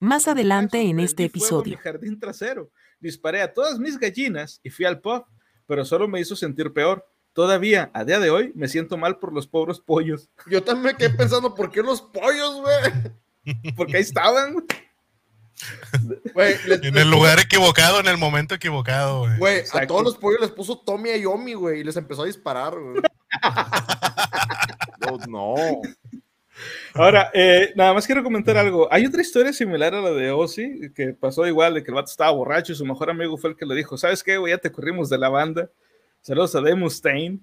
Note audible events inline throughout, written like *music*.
Más adelante en este a episodio. Mi jardín trasero. Disparé a todas mis gallinas y fui al pub, pero solo me hizo sentir peor. Todavía, a día de hoy, me siento mal por los pobres pollos, Yo también me quedé pensando, ¿por qué los pollos, güey? porque ahí estaban. les- En el lugar equivocado, en el momento equivocado, güey. Güey, a todos los pollos les puso Tommy y Yomi, güey, y les empezó a disparar, güey. *laughs* No, no. Ahora, eh, nada más quiero comentar algo. Hay otra historia similar a la de Ozzy, que pasó igual, de que el vato estaba borracho y su mejor amigo fue el que le dijo, ¿sabes qué, güey? Ya te corrimos de la banda. Saludos a Dave Mustaine.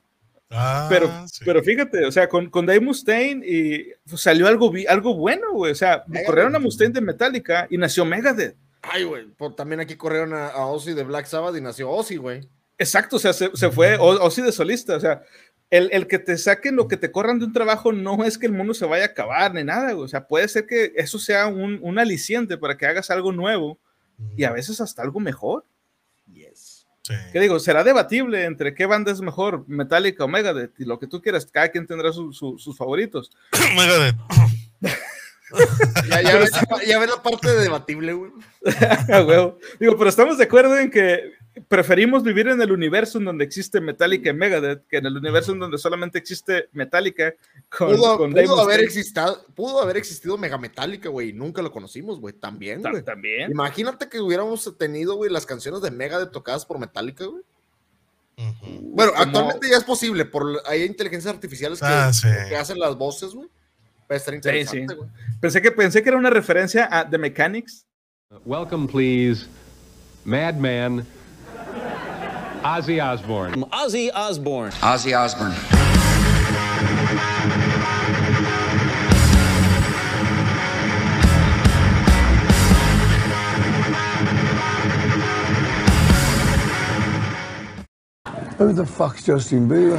Ah, Pero, sí. pero fíjate, o sea, con, con Dave Mustaine y pues, salió algo, algo bueno, güey. O sea, Megadeth. corrieron a Mustaine de Metallica y nació Megadeth. Ay, güey, por- también aquí corrieron a, a Ozzy de Black Sabbath y nació Ozzy, güey. Exacto, o sea, se, se fue O- Ozzy de solista. O sea, el, el que te saquen o que te corran de un trabajo no es que el mundo se vaya a acabar ni nada, güey. O sea, puede ser que eso sea un, un aliciente para que hagas algo nuevo y a veces hasta algo mejor. Yes. Sí. ¿Qué digo? Será debatible entre qué banda es mejor, Metallica o Megadeth, y lo que tú quieras, cada quien tendrá su- su- sus favoritos. *coughs* Megadeth. Ya, ya, ves, ya ves la parte debatible, güey. *laughs* Huevo. Digo, pero estamos de acuerdo en que preferimos vivir en el universo en donde existe Metallica y Megadeth que en el universo en donde solamente existe Metallica con, Pudo, con pudo Dave haber existido, pudo haber existido Mega Metallica, güey, nunca lo conocimos, güey, también, Ta- güey. También. Imagínate que hubiéramos tenido, güey, las canciones de Mega de tocadas por Metallica, güey. Bueno, Como- actualmente ya es posible, por hay inteligencias artificiales que, Ah, sí. que hacen las voces, güey. Va a estar Sí, interesante, sí. güey. Pensé que, pensé que era una referencia a The Mechanics. Welcome, please, Madman Ozzy Osbourne. Ozzy Osbourne. Ozzy Osbourne. Who the fuck's Justin Bieber?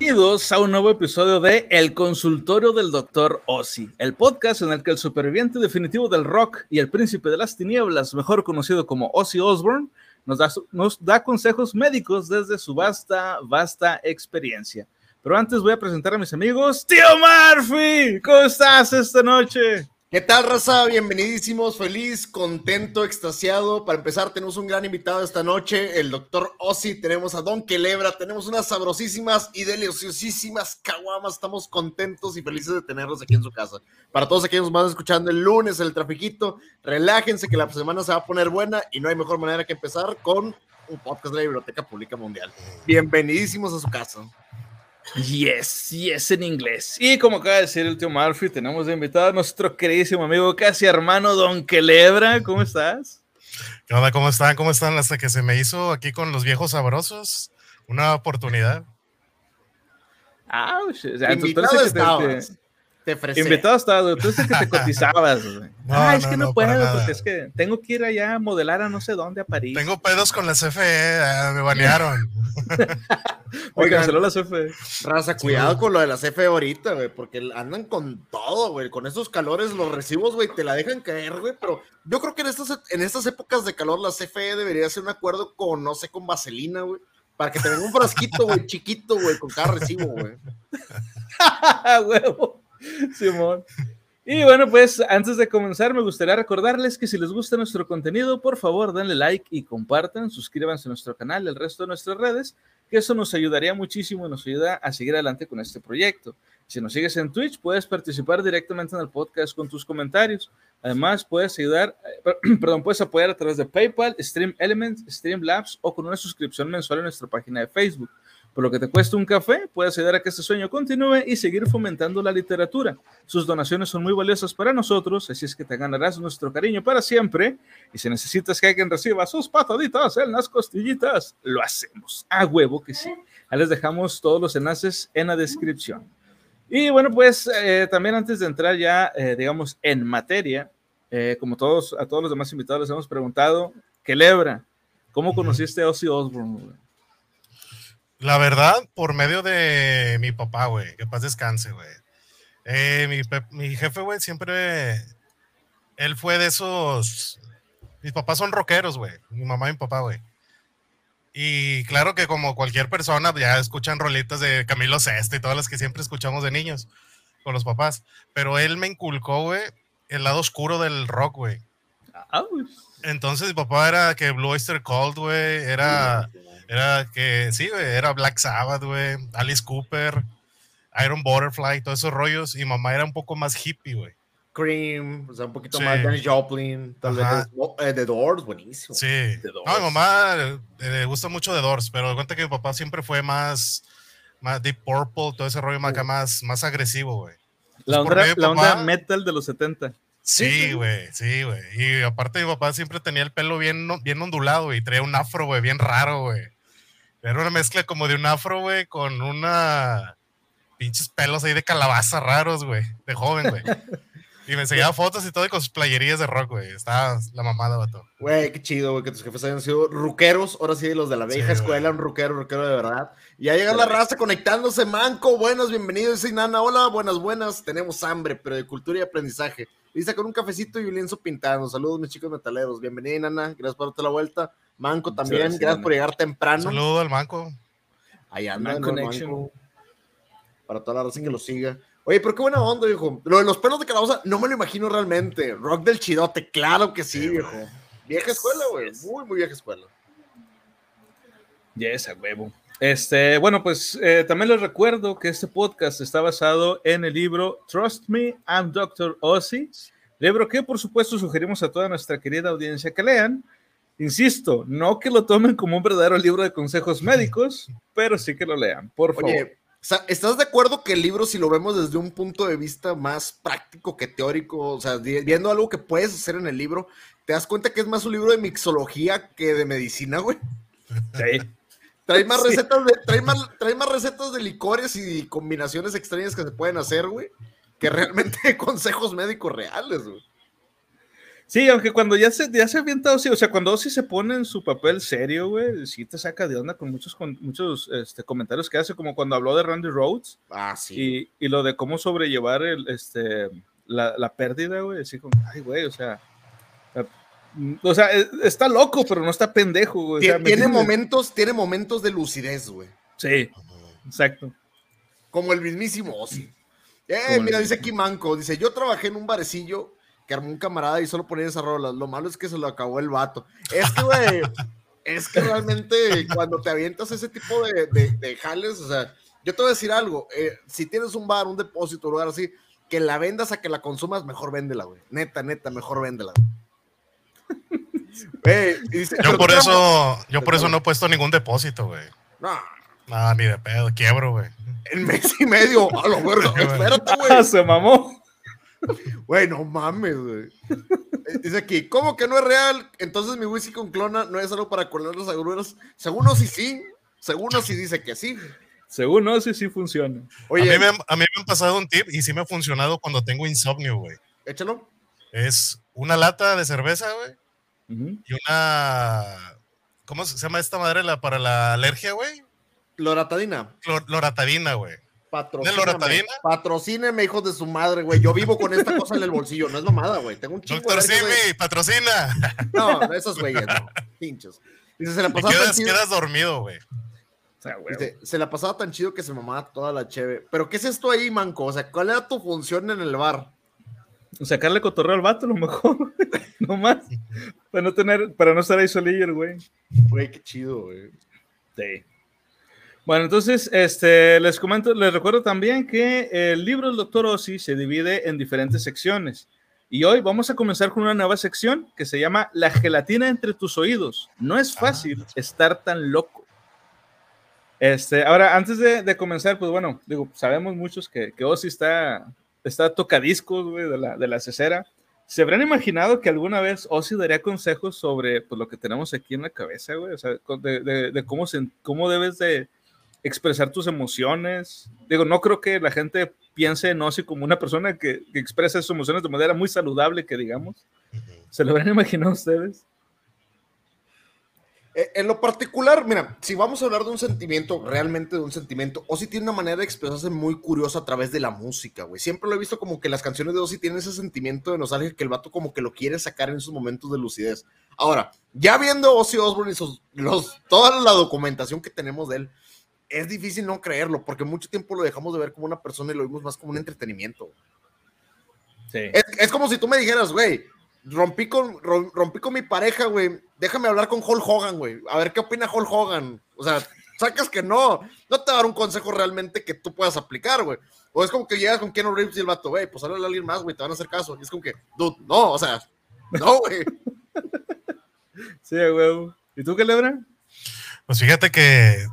Bienvenidos a un nuevo episodio de El Consultorio del Dr. Ozzy, el podcast en el que el superviviente definitivo del rock y el príncipe de las tinieblas, mejor conocido como Ozzy Osbourne, nos da, nos da consejos médicos desde su vasta, vasta experiencia. Pero antes voy a presentar a mis amigos. Tío Murphy, ¿cómo estás esta noche? ¿Qué tal, raza? Bienvenidísimos, feliz, contento, extasiado. Para empezar, tenemos un gran invitado esta noche, el doctor Ozzy. Tenemos a Don Quelebra, tenemos unas sabrosísimas y deliciosísimas caguamas. Estamos contentos y felices de tenerlos aquí en su casa. Para todos aquellos van escuchando el lunes, el trafiquito, relájense que la semana se va a poner buena y no hay mejor manera que empezar con un podcast de la Biblioteca Pública Mundial. Bienvenidísimos a su casa. Yes, yes en inglés. Y como acaba de decir el tío Murphy, tenemos de invitado a nuestro queridísimo amigo, casi hermano Don Quelebra. ¿Cómo estás? ¿Qué onda? ¿Cómo están? ¿Cómo están? Hasta que se me hizo aquí con los viejos sabrosos una oportunidad. Ah, o sea, tú- tú Invitado eres el que te- estabas. te- Te ofrecí. Invitado estás, güey. Tú el que te *laughs* cotizabas, güey. No, ah, es no, que no, puedo, nada. porque es que tengo que ir allá a modelar a no sé dónde, a París. Tengo pedos con la CFE, ah, me banearon. Me *laughs* Oigan. canceló la CFE. Raza, cuidado con lo de la CFE ahorita, güey, porque andan con todo, güey. Con estos calores, los recibos, güey, te la dejan caer, güey. Pero yo creo que en estas, en estas épocas de calor, la CFE debería hacer un acuerdo con, no sé, con vaselina, güey. Para que te venga un frasquito, güey, chiquito, güey, con cada recibo, güey. *laughs* ¡Ah, huevo! *laughs* Simón. Y bueno, pues antes de comenzar, me gustaría recordarles que si les gusta nuestro contenido, por favor denle like y compartan, suscríbanse a nuestro canal y el resto de nuestras redes, que eso nos ayudaría muchísimo y nos ayuda a seguir adelante con este proyecto. Si nos sigues en Twitch, puedes participar directamente en el podcast con tus comentarios. Además, puedes ayudar, eh, per- *clears throat* perdón, puedes apoyar a través de PayPal, Stream Elements, Streamlabs o con una suscripción mensual en nuestra página de Facebook. Por lo que te cuesta un café, puedes ayudar a que este sueño continúe y seguir fomentando la literatura. Sus donaciones son muy valiosas para nosotros, así es que te ganarás nuestro cariño para siempre. Y si necesitas que alguien reciba sus pataditas en las costillitas, lo hacemos. A huevo que sí. Ahí les dejamos todos los enlaces en la descripción. Y bueno, pues eh, también antes de entrar ya, eh, digamos, en materia, eh, como todos, a todos los demás invitados les hemos preguntado, ¿qué lebra? ¿Cómo conociste a Ozzy Osbourne? La verdad, por medio de mi papá, güey. Que paz descanse, güey. Eh, mi, mi jefe, güey, siempre. Él fue de esos. Mis papás son rockeros, güey. Mi mamá y mi papá, güey. Y claro que como cualquier persona, ya escuchan rolitas de Camilo Sesto y todas las que siempre escuchamos de niños con los papás. Pero él me inculcó, güey, el lado oscuro del rock, güey. Ah, pues. Entonces mi papá era que Blue Oyster Cult, güey, era, era que, sí, güey, era Black Sabbath, güey, Alice Cooper, Iron Butterfly, todos esos rollos, y mamá era un poco más hippie, güey. Cream, o sea, un poquito Sí. más Janis Joplin, tal Ajá. vez eh, The Doors, buenísimo. Sí. The Doors. No, mi mamá eh, le gusta mucho de Doors, pero de cuenta que mi papá siempre fue más, más Deep Purple, todo ese rollo más, más, más agresivo, güey. La onda, la onda metal de los 70. Sí, güey, sí, güey. Y aparte mi papá siempre tenía el pelo bien, bien ondulado y traía un afro, güey, bien raro, güey. Era una mezcla como de un afro, güey, con una pinches pelos ahí de calabaza raros, güey, de joven, güey. *laughs* Y me enseñaba fotos y todo y con sus playerías de rock, güey. Estaba la mamada, vato. Güey, qué chido, güey, que tus jefes hayan sido ruqueros, ahora sí, los de la vieja Sí, escuela, un ruquero, ruquero de verdad. Y ya llega la raza conectándose, Manco, buenas, bienvenidos, dice Nana, hola, buenas, buenas, tenemos hambre, pero de cultura y aprendizaje. Dice con un cafecito y un lienzo pintando. Saludos, mis chicos metaleros, bienvenida, Nana, gracias por darte la vuelta. Manco también, gracias, por llegar temprano. Saludo al manco. Ahí anda, Man ¿no, Connection. Manco? Para toda la raza que lo siga. Oye, pero qué buena onda, viejo. Lo de los pelos de calabaza, no me lo imagino realmente. Rock del chidote, claro que sí, Sí, viejo. Vieja escuela, güey. Muy, muy vieja escuela. Yes, a huevo. Este, bueno, pues eh, también les recuerdo que este podcast está basado en el libro Trust Me, I'm Dr. Ozzy, libro que por supuesto sugerimos a toda nuestra querida audiencia que lean. Insisto, no que lo tomen como un verdadero libro de consejos médicos, pero sí que lo lean, por favor. Oye, ¿estás de acuerdo que el libro, si lo vemos desde un punto de vista más práctico que teórico, o sea, viendo algo que puedes hacer en el libro, te das cuenta que es más un libro de mixología que de medicina, güey? Sí. *laughs* Trae más Sí. recetas de, trae más, trae más recetas de licores y combinaciones extrañas que se pueden hacer, güey, que realmente *laughs* consejos médicos reales, güey. Sí, aunque cuando ya se, ya se avienta Ozzy, o sea, cuando Ozzy se pone en su papel serio, güey, sí te saca de onda con muchos, con muchos este, comentarios que hace, como cuando habló de Randy Rhodes Ah, sí. y, y lo de cómo sobrellevar el, este, la, la pérdida, güey, así como, ay, güey, o sea, eh, mm, o sea, eh, está loco, pero no está pendejo, güey. o sea, Tien- ¿me tiene momentos, tiene momentos de lucidez, güey. Sí, exacto. Como el mismísimo Ozzy. Eh, Como el mira, dice aquí Manco, dice, yo trabajé en un barecillo que armó un camarada y solo ponía esa rola. Lo malo es que se lo acabó el vato. Es que, güey, es que realmente cuando te avientas ese tipo de, de- de jales, o sea, yo te voy a decir algo, eh, si tienes un bar, un depósito, un lugar así, que la vendas a que la consumas, mejor véndela, güey. Neta, neta, mejor véndela. Güey, y dice, Yo "Pero por eso, trabajas-" yo por eso no he puesto ningún depósito, güey. No, Nada, ni de pedo, quiebro, güey. en mes y medio, a lo verga, *laughs* espérate, güey. *laughs* Se mamó. Güey, no mames, güey. Eh, Dice aquí, ¿cómo que no es real? Entonces mi whisky con clona no es algo para colar las agruras. Según sí sí. Según sí dice que sí. Según Ozzy, sí funciona. Oye, a, mí me, han- a mí me han pasado un tip y sí me ha funcionado cuando tengo insomnio, güey. échalo. Es una lata de cerveza, güey, y una... ¿Cómo se llama esta madre la, para la alergia, güey? Loratadina. Clor- Loratadina, güey. Patrocíname. Patrocíneme, hijos de su madre, güey. Yo vivo con esta cosa en el bolsillo. No es mamada, güey. Tengo un chingo Doctor. Simi, patrocina. No, esos güeyes, no. Pinchos. Dice, se la Y pasaba tan quedas, chido. quedas dormido, güey. O sea, güey. Dice, se la pasaba tan chido que se mamaba toda la cheve. Pero, ¿qué es esto ahí, manco? O sea, ¿cuál era tu función en el bar? Sacarle cotorreo al vato, a lo mejor. *laughs* no más. Para no tener, para no estar ahí solillo, güey. Güey, qué chido, güey. Sí. Bueno, entonces, este, les comento, les recuerdo también que el libro del Dr. Ozzy se divide en diferentes secciones. Y hoy vamos a comenzar con una nueva sección que se llama La gelatina entre tus oídos. No es fácil estar tan loco. Este, ahora, antes de, de comenzar, pues bueno, digo, sabemos muchos que, que Ozzy está, está tocadiscos, güey, de la, de la cesera. ¿Se habrán imaginado que alguna vez Ozzy daría consejos sobre pues, lo que tenemos aquí en la cabeza, güey? O sea, de, de- de cómo, se, cómo debes de expresar tus emociones. Digo, no creo que la gente piense en Ozzy como una persona que, que expresa sus emociones de manera muy saludable, que digamos. ¿Se lo habrán imaginado ustedes? Eh, En lo particular, mira, si vamos a hablar de un sentimiento, realmente de un sentimiento, Ozzy tiene una manera de expresarse muy curiosa a través de la música, güey. Siempre lo he visto como que las canciones de Ozzy tienen ese sentimiento de nostalgia que el vato como que lo quiere sacar en sus momentos de lucidez. Ahora, ya viendo Ozzy Osbourne y sus, los, toda la documentación que tenemos de él, es difícil no creerlo, porque mucho tiempo lo dejamos de ver como una persona y lo vimos más como un entretenimiento. Sí. Es, es como si tú me dijeras, güey, rompí con, rom- rompí con mi pareja, güey, déjame hablar con Hulk Hogan, güey, a ver qué opina Hulk Hogan. O sea, sacas que no, no te va a dar un consejo realmente que tú puedas aplicar, güey. O es como que llegas con Keanu Reeves y el vato, güey, pues háblale a alguien más, güey, te van a hacer caso. Y es como que, dude, no, o sea, no, güey. *laughs* Sí, huevo. ¿Y tú qué lebra? Pues fíjate que,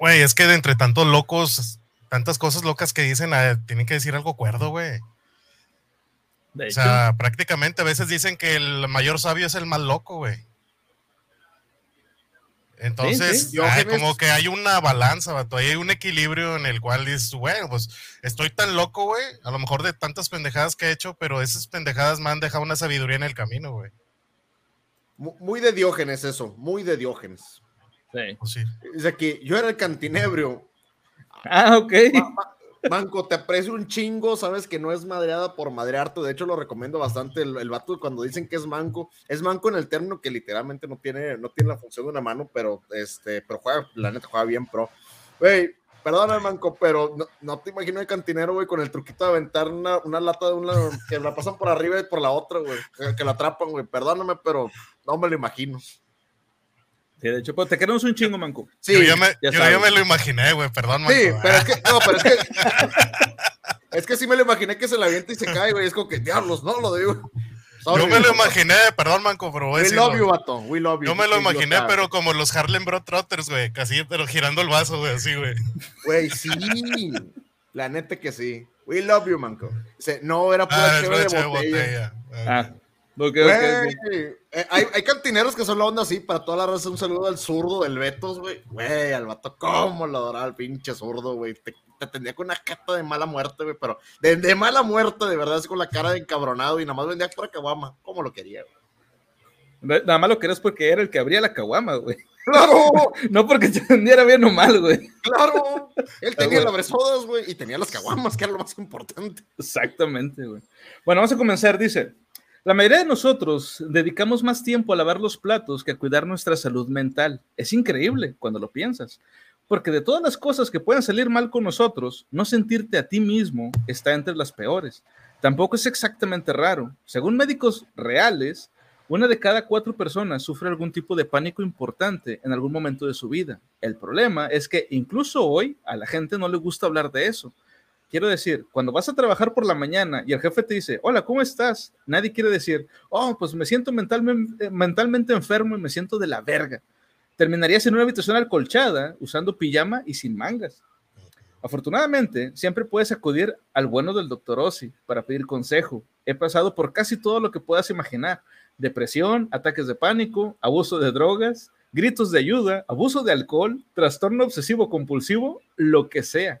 güey, es que de entre tantos locos, tantas cosas locas que dicen, ah, tienen que decir algo cuerdo, güey. O sea, prácticamente a veces dicen que el mayor sabio es el más loco, güey. Entonces, sí. ay, Diógenes. como que hay una balanza, vato, hay un equilibrio en el cual dices, bueno, pues estoy tan loco, güey, a lo mejor de tantas pendejadas que he hecho, pero esas pendejadas me han dejado una sabiduría en el camino, güey. Mu- Muy de Diógenes eso, muy de Diógenes. Sí. Pues sí. Dice aquí, yo era el cantinebrio. Ah, ok. Ma- ma- Manco, te aprecio un chingo, sabes que no es madreada por madrearte, de hecho lo recomiendo bastante, el, el vato cuando dicen que es manco, es manco en el término que literalmente no tiene, no tiene la función de una mano, pero este, pero juega, la neta juega bien pro. Güey, perdóname manco, pero no, no te imagino el cantinero, güey, con el truquito de aventar una, una lata de una, que la pasan por arriba y por la otra, güey, que, que la atrapan, güey, perdóname, pero no me lo imagino. Sí, de hecho, pues te queremos un chingo, Manco. Sí, yo, me, yo me lo imaginé, güey, perdón, Sí, Manco. pero Ah, es que, no, pero es que, *laughs* es que sí me lo imaginé que se la avienta y se cae, güey. Es como que diablos, no lo digo. Sorry, yo me lo imaginé, perdón, Manco, pero voy We decirlo. love you, vato. We love you. Yo me lo Sí, imaginé, pero como los Harlem Bro Trotters, güey, casi, pero girando el vaso, güey, así, güey. Güey, sí. La neta que sí. We love you, manco. No, era pura Ah, cheve de botella. botella. Ah, ok, ok, Güey, ok. eh, hay, hay cantineros que son la onda así, para toda la raza, un saludo al zurdo del Betos, güey. Güey, al vato, cómo lo adoraba el pinche zurdo, güey. Te, te con una cata de mala muerte, güey, pero de, de mala muerte, de verdad, así con la cara de encabronado y nada más vendía por caguama. ¿Cómo lo quería, güey? Nada más lo querías porque era el que abría la caguama, güey. ¡Claro! *laughs* No porque te vendiera bien o mal, güey. ¡Claro! Él tenía güey. el abresodas, güey, y tenía las caguamas, que era lo más importante. Exactamente, güey. Bueno, vamos a comenzar. Dice, la mayoría de nosotros dedicamos más tiempo a lavar los platos que a cuidar nuestra salud mental. Es increíble cuando lo piensas. Porque de todas las cosas que pueden salir mal con nosotros, no sentirte a ti mismo está entre las peores. Tampoco es exactamente raro. Según médicos reales, una de cada cuatro personas sufre algún tipo de pánico importante en algún momento de su vida. El problema es que incluso hoy a la gente no le gusta hablar de eso. Quiero decir, cuando vas a trabajar por la mañana y el jefe te dice, hola, ¿cómo estás? Nadie quiere decir, oh, pues me siento mentalmente, mentalmente enfermo y me siento de la verga. Terminarías en una habitación alcolchada, usando pijama y sin mangas. Afortunadamente, siempre puedes acudir al bueno del doctor Ozzy para pedir consejo. He pasado por casi todo lo que puedas imaginar. Depresión, ataques de pánico, abuso de drogas, gritos de ayuda, abuso de alcohol, trastorno obsesivo compulsivo, lo que sea.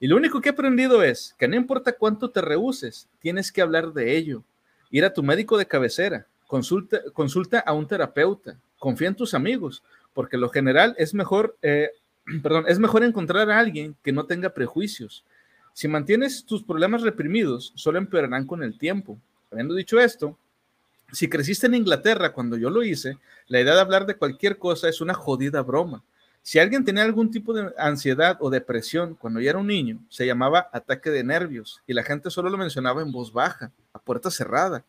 Y lo único que he aprendido es que no importa cuánto te rehuses, tienes que hablar de ello. Ir a tu médico de cabecera, consulta, consulta a un terapeuta, confía en tus amigos, porque lo general es mejor, eh, *clears throat* perdón, es mejor encontrar a alguien que no tenga prejuicios. Si mantienes tus problemas reprimidos, solo empeorarán con el tiempo. Habiendo dicho esto, si creciste en Inglaterra cuando yo lo hice, la idea de hablar de cualquier cosa es una jodida broma. Si alguien tenía algún tipo de ansiedad o depresión cuando ya era un niño, se llamaba ataque de nervios y la gente solo lo mencionaba en voz baja, a puerta cerrada.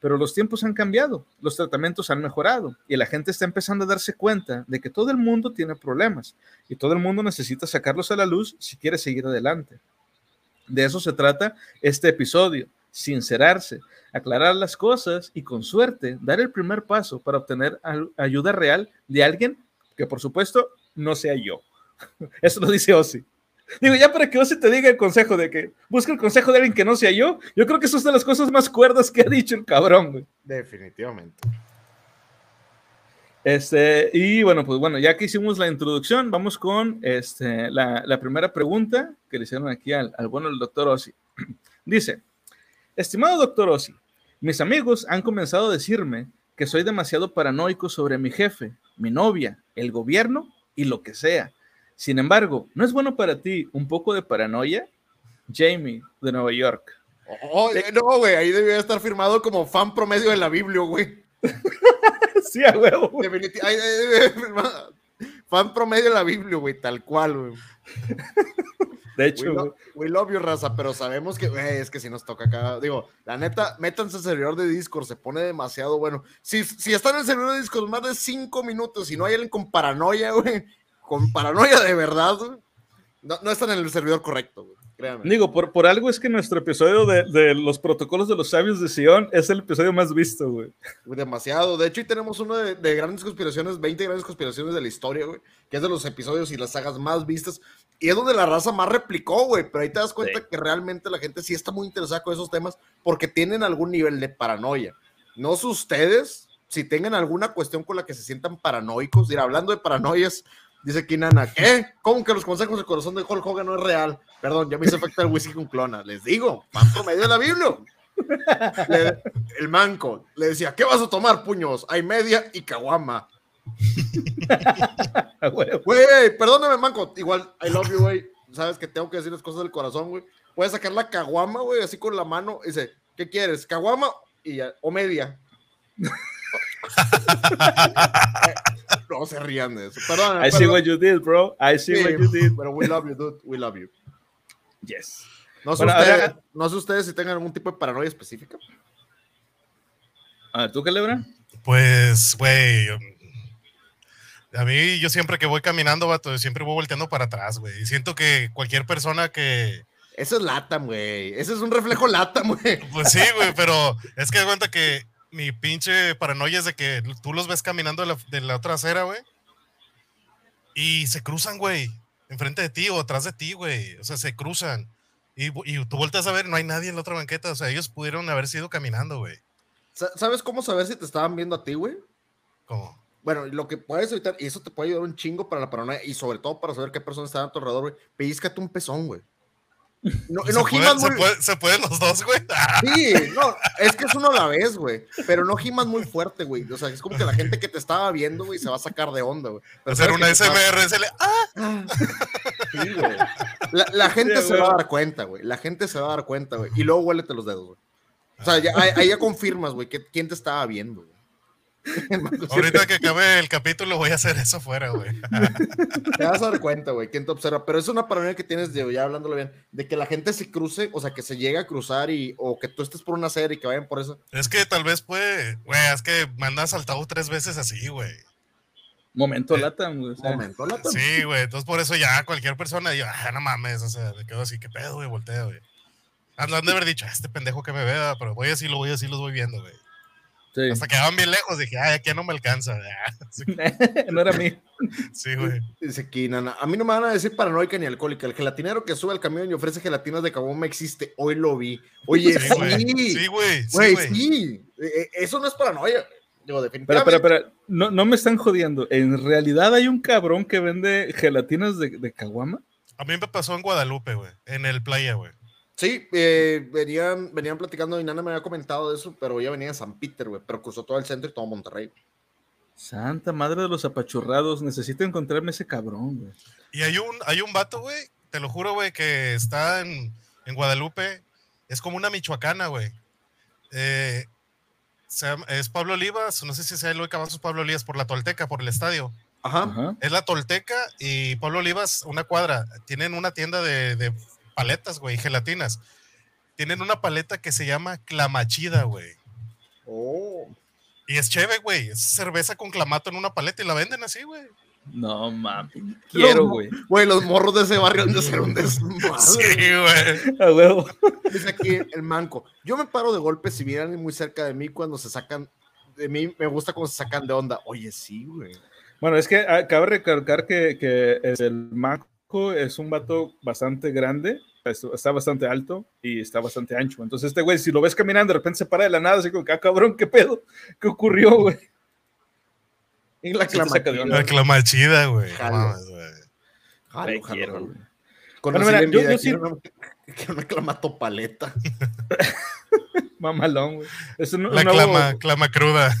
Pero los tiempos han cambiado, los tratamientos han mejorado y la gente está empezando a darse cuenta de que todo el mundo tiene problemas y todo el mundo necesita sacarlos a la luz si quiere seguir adelante. De eso se trata este episodio, sincerarse, aclarar las cosas y con suerte dar el primer paso para obtener ayuda real de alguien que por supuesto no sea yo. *laughs* Eso lo dice Ozzy. Digo, ya para que Ozzy te diga el consejo de que busca el consejo de alguien que no sea yo, yo creo que eso es de las cosas más cuerdas que ha dicho el cabrón, güey. Definitivamente. Este, y bueno, pues bueno, ya que hicimos la introducción, vamos con este, la, la primera pregunta que le hicieron aquí al, al bueno del doctor Ozzy. *clears throat* Dice, estimado doctor Ozzy, mis amigos han comenzado a decirme que soy demasiado paranoico sobre mi jefe, mi novia, el gobierno y lo que sea. Sin embargo, ¿no es bueno para ti un poco de paranoia? Jamie, de Nueva York. Oh, eh, no, güey, ahí debería estar firmado como fan promedio de la Biblia, güey. *laughs* sí, a huevo. Ahí *laughs* fan promedio de la Biblia, güey, tal cual, güey. De We, hecho, lo- güey. we love you, raza, pero sabemos que, güey, es que si nos toca acá. Digo, la neta, métanse al servidor de Discord, se pone demasiado bueno. Si, si están en el servidor de Discord más de cinco minutos y no hay alguien con paranoia, güey, con paranoia de verdad, no, no están en el servidor correcto, güey. Créanme. Digo, por, por algo es que nuestro episodio de, de los protocolos de los sabios de Sion es el episodio más visto, güey. Demasiado. De hecho, hoy tenemos uno de, de grandes conspiraciones, 20 grandes conspiraciones de la historia, güey, que es de los episodios y las sagas más vistas. Y es donde la raza más replicó, güey. Pero ahí te das cuenta Sí. que realmente la gente sí está muy interesada con esos temas porque tienen algún nivel de paranoia. No sé ustedes si tengan alguna cuestión con la que se sientan paranoicos. Mira, hablando de paranoias, dice aquí Nana, ¿qué? ¿Cómo que los consejos del corazón de Hulk Hogan no es real? Perdón, ya me hizo efecto el whisky con clona. Les digo, van por medio de la Biblia. Le- el manco le decía, ¿qué vas a tomar, puños? Hay media y caguama. *laughs* Güey, perdóname, manco. Igual, I love you, güey. Sabes que tengo que decir las cosas del corazón, güey. Puedes sacar la caguama, güey, así con la mano. Y dice, ¿qué quieres? ¿Caguama y ya, o media? *laughs* No se rían de eso. Perdóname. I see what you did, bro. I see what you did. Pero we love you, dude. We love you. Yes. No sé, Bueno, ustedes, ahora- no sé ustedes si tengan algún tipo de paranoia específica. A ver, ¿tú qué, Lebra? Pues, güey. A mí, yo siempre que voy caminando, vato, siempre voy volteando para atrás, güey. Y siento que cualquier persona que. Eso es Latam, güey. Ese es un reflejo Latam, güey. *laughs* Pues sí, güey, *laughs* pero es que cuenta que mi pinche paranoia es de que tú los ves caminando de la, de la otra acera, güey. Y se cruzan, güey. Enfrente de ti o atrás de ti, güey. O sea, se cruzan. Y, y tú volteas a ver, no hay nadie en la otra banqueta. O sea, ellos pudieron haber sido caminando, güey. Sa- ¿Sabes cómo saber si te estaban viendo a ti, güey? Como. Bueno, lo que puedes evitar, y eso te puede ayudar un chingo para la paranoia, y sobre todo para saber qué persona está a tu alrededor, güey. Pellizcate un pezón, güey. No, *laughs* Se, no puede- gimas se muy... puede- se pueden los dos, güey. *laughs* Sí, no, es que es uno a la vez, güey. Pero no gimas muy fuerte, güey. O sea, es como que la gente que te estaba viendo, güey, se va a sacar de onda, güey. Pero Hacer una SMR, SL. ¡Ah! Sí, güey. La, la gente Sí, se va a dar cuenta, güey. La gente se va a dar cuenta, güey. Y luego huélete los dedos, güey. O sea, ya, ahí, ahí ya confirmas, güey, que quién te estaba viendo, güey. *laughs* Ahorita que acabe el capítulo voy a hacer eso fuera, güey. *laughs* Te vas a dar cuenta, güey, quién te observa. Pero es una paranoia que tienes, Diego, ya hablándolo bien, de que la gente se cruce, o sea, que se llegue a cruzar y, o que tú estés por una serie y que vayan por eso. Es que tal vez puede, güey, es que me han asaltado tres veces así, güey. Momento Eh, Latam, güey. o sea, Momento, la Sí, güey, entonces por eso ya cualquier persona, yo, ah, no mames, o sea, me quedo así, qué pedo, güey, volteo, güey. Han han de haber dicho, "Ah, este pendejo que me vea, pero voy así, lo voy así, los voy viendo, güey. Sí. Hasta que van bien lejos, dije, ay, aquí ya no me alcanza. *laughs* Sí, *laughs* no era mí. Sí, güey. Dice aquí, nana, a mí no me van a decir paranoica ni alcohólica. El gelatinero que sube al camión y ofrece gelatinas de caguama existe. Hoy lo vi. Oye, Sí, sí. güey. Sí, güey. Sí, sí. Eh, eh, Eso no es paranoia. Digo, Pero, definitivamente. pero, pero, no, no me están jodiendo. En realidad hay un cabrón que vende gelatinas de, de caguama. A mí me pasó en Guadalupe, güey, en el playa, güey. Sí, eh, venían, venían platicando y Nana me había comentado de eso, pero ella venía de San Peter, güey, pero cruzó todo el centro y todo Monterrey. Santa madre de los apachurrados. Necesito encontrarme ese cabrón, güey. Y hay un, hay un vato, güey, te lo juro, güey, que está en, en Guadalupe. Es como una michoacana, güey. Eh, es Pablo Olivas, no sé si sea el que es Pablo Olivas por la Tolteca, por el estadio. Ajá. Ajá. Es la Tolteca y Pablo Olivas, una cuadra. Tienen una tienda de, de paletas, güey, gelatinas. Tienen una paleta que se llama Clamachida, güey. Oh. Y es chévere, güey. Es cerveza con clamato en una paleta y la venden así, güey. No mames. Quiero, güey. Güey, los morros de ese barrio han de ser un desmadre. Sí, güey. A huevo. Dice aquí el manco. Yo me paro de golpe si vienen muy cerca de mí cuando se sacan. De mí me gusta cuando se sacan de onda. Oye, sí, güey. Bueno, es que ah, cabe recalcar que, que el Manco es un vato bastante grande, es- está bastante alto y está bastante ancho. Entonces, este güey, si lo ves caminando, de repente se para de la nada, así como que, ah, cabrón, ¿qué pedo? ¿Qué ocurrió, güey? Y la clamachida, güey. Jalo. güey. Jalo, Bueno, mira, yo- yo sí- quiero una- *laughs* quiero una clamato paleta. *laughs* Mamalón, güey. Es un, un La nuevo, clama, clama cruda.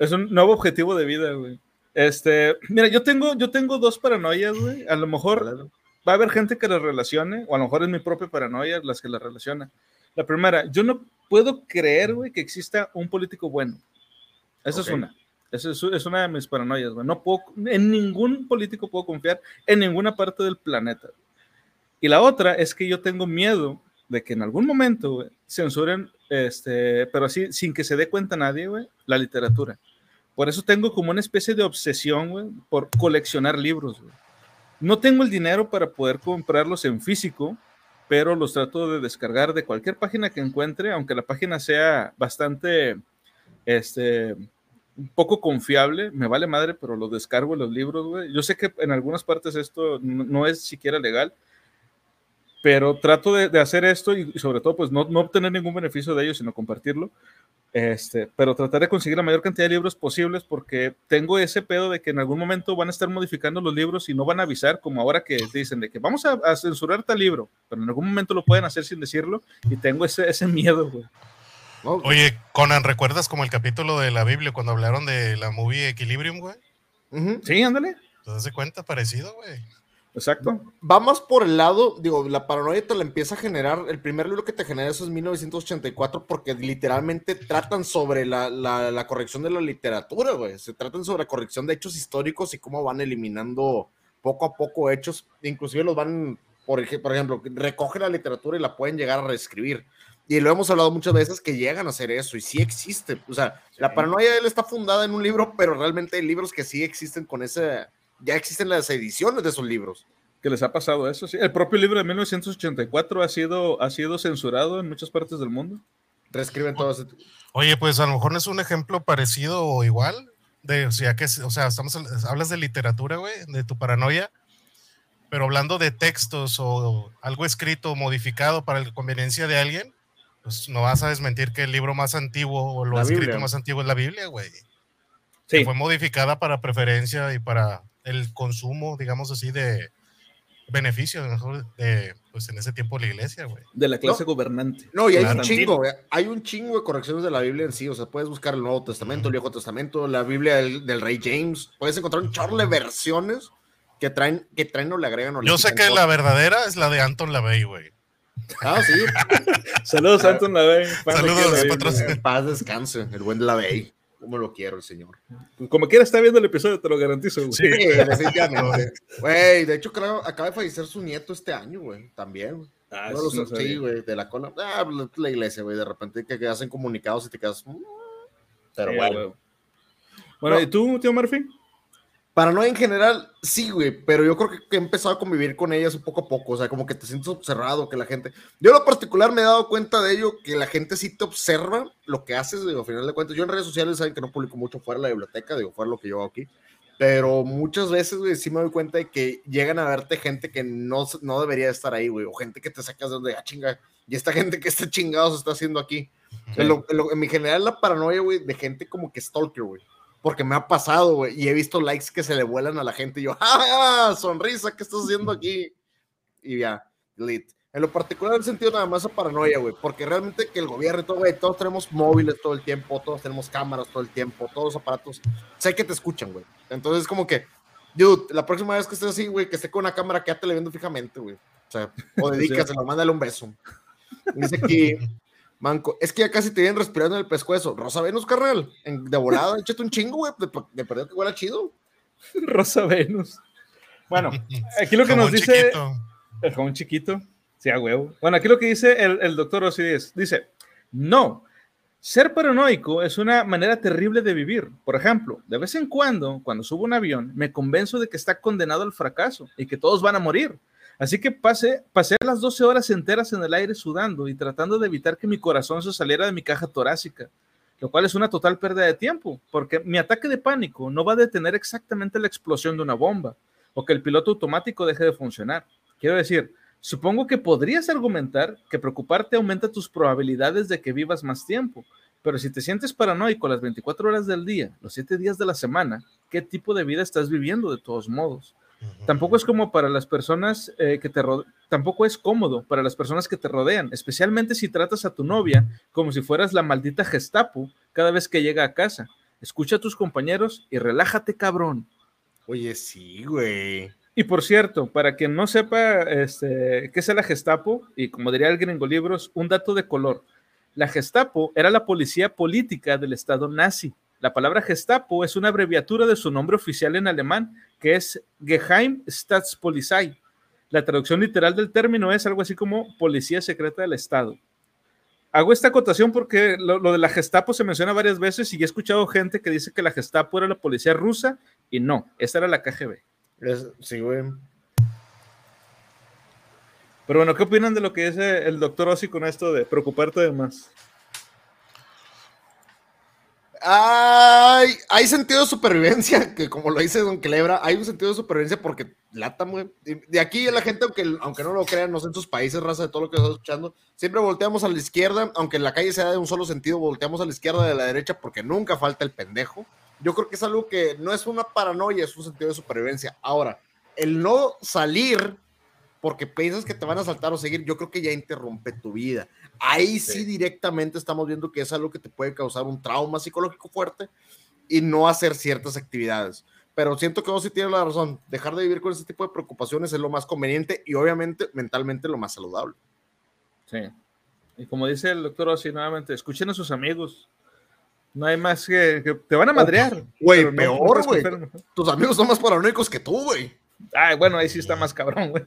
es un nuevo objetivo de vida, güey. Este, *clears throat* mira, yo tengo, yo tengo dos paranoias, güey. A lo mejor va a haber gente que las relacione, o a lo mejor es mi propia paranoia las que las relaciona. La primera, yo no puedo creer, güey, que exista un político bueno. Esa es una. Esa es, es una de mis paranoias, güey. No puedo, en ningún político puedo confiar en ninguna parte del planeta. Y la otra es que yo tengo miedo de que en algún momento güey, censuren, este, pero así sin que se dé cuenta nadie, güey, la literatura. Por eso tengo como una especie de obsesión, güey, por coleccionar libros, güey. No tengo el dinero para poder comprarlos en físico, pero los trato de descargar de cualquier página que encuentre, aunque la página sea bastante, este, poco confiable, me vale madre, pero los descargo los libros, güey. Yo sé que en algunas partes esto no es siquiera legal, pero trato de, de hacer esto y, y sobre todo, pues no, no obtener ningún beneficio de ello, sino compartirlo. Este, pero tratar de conseguir la mayor cantidad de libros posibles porque tengo ese pedo de que en algún momento van a estar modificando los libros y no van a avisar, como ahora que dicen de que vamos a, a censurar tal libro, pero en algún momento lo pueden hacer sin decirlo y tengo ese, ese miedo, güey. ¿no? Oye, Conan, ¿recuerdas como el capítulo de la Biblia cuando hablaron de la movie Equilibrium, güey? Ujú. Sí, ándale. ¿Te das cuenta? Parecido, güey. Exacto. Va más por el lado, digo, la paranoia te la empieza a generar, el primer libro que te genera eso es 1984 porque literalmente tratan sobre la, la, la corrección de la literatura, güey. Se tratan sobre la corrección de hechos históricos y cómo van eliminando poco a poco hechos, inclusive los van, por, por ejemplo, recogen la literatura y la pueden llegar a reescribir. Y lo hemos hablado muchas veces que llegan a hacer eso y sí existe. O sea, la paranoia de él está fundada en un libro, pero realmente hay libros que sí existen con ese, ya existen las ediciones de esos libros. Que les ha pasado eso, sí. El propio libro de 1984 ha sido, ha sido censurado en muchas partes del mundo. Reescriben todo ese... Oye, pues a lo mejor no es un ejemplo parecido o igual. De, o sea, que, o sea, estamos, hablas de literatura, güey, de tu paranoia, pero hablando de textos o algo escrito, modificado para la conveniencia de alguien, pues no vas a desmentir que el libro más antiguo o lo La escrito Biblia. más antiguo es la Biblia, güey. Sí, Que fue modificada para preferencia y para el consumo, digamos así, de beneficio, mejor, de, pues en ese tiempo la iglesia, güey. de la clase No. gobernante. No, y hay Claro. un chingo, hay un chingo de correcciones de la Biblia en sí, o sea, puedes buscar el Nuevo Testamento, el Viejo Testamento, la Biblia del, del Rey James, puedes encontrar un chorro de versiones que traen, que traen o le agregan o le Yo sé que la verdadera es la de Anton LaVey, güey. Ah, sí, *laughs* Saludos, Anton Lavey. Saludos, patrón. Paz descanse, el buen de la Bey, como lo quiero el señor. Como quiera está viendo el episodio, te lo garantizo. güey. Sí. Definitivamente. Güey, de hecho, creo, acaba de fallecer su nieto este año, güey, también, güey. Ah, No lo no sé, sí, sabía. güey, de la cola. Ah, la- la iglesia, güey, de repente que, que hacen comunicados y te quedas. mm. Pero Sí, bueno. güey. Bueno, No. ¿y tú, tío Murphy? Paranoia en general, sí, güey, pero yo creo que he empezado a convivir con ellas un poco a poco, o sea, como que te sientes observado, que la gente... Yo en lo particular me he dado cuenta de ello, que la gente sí te observa lo que haces, digo, al final de cuentas, yo en redes sociales saben que no publico mucho fuera de la biblioteca, digo, fuera de lo que yo hago aquí, pero muchas veces, güey, sí me doy cuenta de que llegan a verte gente que no, no debería estar ahí, güey, o gente que te sacas de donde, ah, chinga, y esta gente que está chingado se está haciendo aquí. En, lo- en lo- en mi general, la paranoia, güey, de gente como que stalker, güey. Porque me ha pasado, güey, y he visto likes que se le vuelan a la gente y yo, *laughs* ¡ah! Sonrisa, ¿qué estás haciendo aquí? Y ya, delete. En lo particular, el sentido nada más a paranoia, güey, porque realmente que el gobierno y todo, güey, todos tenemos móviles todo el tiempo, todos tenemos cámaras todo el tiempo, todos los aparatos, sé que te escuchan, güey. Entonces, como que, dude, la próxima vez que estés así, güey, que esté con una cámara, quédate le viendo fijamente, güey. O sea, o *laughs* dedícaselo, mándale un beso. Dice aquí, Manco, es que ya casi te vienen respirando en el pescuezo. Rosa Venus, carnal, en- de volada, *laughs* échate un chingo, güey, de, de perdido que huela chido. *laughs* Rosa Venus. Bueno, *laughs* aquí lo que nos dice chiquito. el joven chiquito, sí, a huevo. Bueno, aquí lo que dice el, el doctor Osiris, dice, no, ser paranoico es una manera terrible de vivir. Por ejemplo, de vez en cuando, cuando subo un avión, me convenzo de que está condenado al fracaso y que todos van a morir. Así que pasé, pasé las 12 horas enteras en el aire sudando y tratando de evitar que mi corazón se saliera de mi caja torácica, lo cual es una total pérdida de tiempo, porque mi ataque de pánico no va a detener exactamente la explosión de una bomba o que el piloto automático deje de funcionar. Quiero decir, supongo que podrías argumentar que preocuparte aumenta tus probabilidades de que vivas más tiempo, pero si te sientes paranoico las 24 horas del día, los 7 días de la semana, ¿qué tipo de vida estás viviendo de todos modos? Tampoco es como para las personas eh, que te tampoco es cómodo para las personas que te rodean, especialmente si tratas a tu novia como si fueras la maldita Gestapo cada vez que llega a casa. Escucha a tus compañeros y relájate, cabrón. Oye, sí, güey. Y por cierto, para quien no sepa este, qué es la Gestapo, y como diría el gringo libros, un dato de color. La Gestapo era la policía política del Estado nazi. La palabra Gestapo es una abreviatura de su nombre oficial en alemán, que es Geheim Staatspolizei. La traducción literal del término es algo así como policía secreta del Estado. Hago esta acotación porque lo, lo de la Gestapo se menciona varias veces y he escuchado gente que dice que la Gestapo era la policía rusa y no, esa era la KGB. Es- sí, güey. Pero bueno, ¿qué opinan de lo que dice el doctor Ossi con esto de preocuparte de más? Hay, hay sentido de supervivencia, *laughs* que como lo dice Don Quelebra, hay un sentido de supervivencia porque lata. De- aquí la gente, aunque, aunque no lo crean, no sé en sus países, raza de todo lo que estás escuchando, siempre volteamos a la izquierda, aunque en la calle sea de un solo sentido, volteamos a la izquierda de la derecha porque nunca falta el pendejo. Yo creo que es algo que no es una paranoia, es un sentido de supervivencia. Ahora, el no salir porque piensas que te van a saltar o seguir, yo creo que ya interrumpe tu vida. Ahí sí. directamente estamos viendo que es algo que te puede causar un trauma psicológico fuerte y no hacer ciertas actividades. Pero siento que vos sí tienes la razón. Dejar de vivir con ese tipo de preocupaciones es lo más conveniente y obviamente mentalmente lo más saludable. Sí. Y como dice el doctor Ossi nuevamente, escuchen a sus amigos. No hay más que, que te van a madrear. Güey, no- no peor, güey. en- Tus amigos son más paranoicos que tú, güey. Ay, bueno, ahí sí está más cabrón, güey.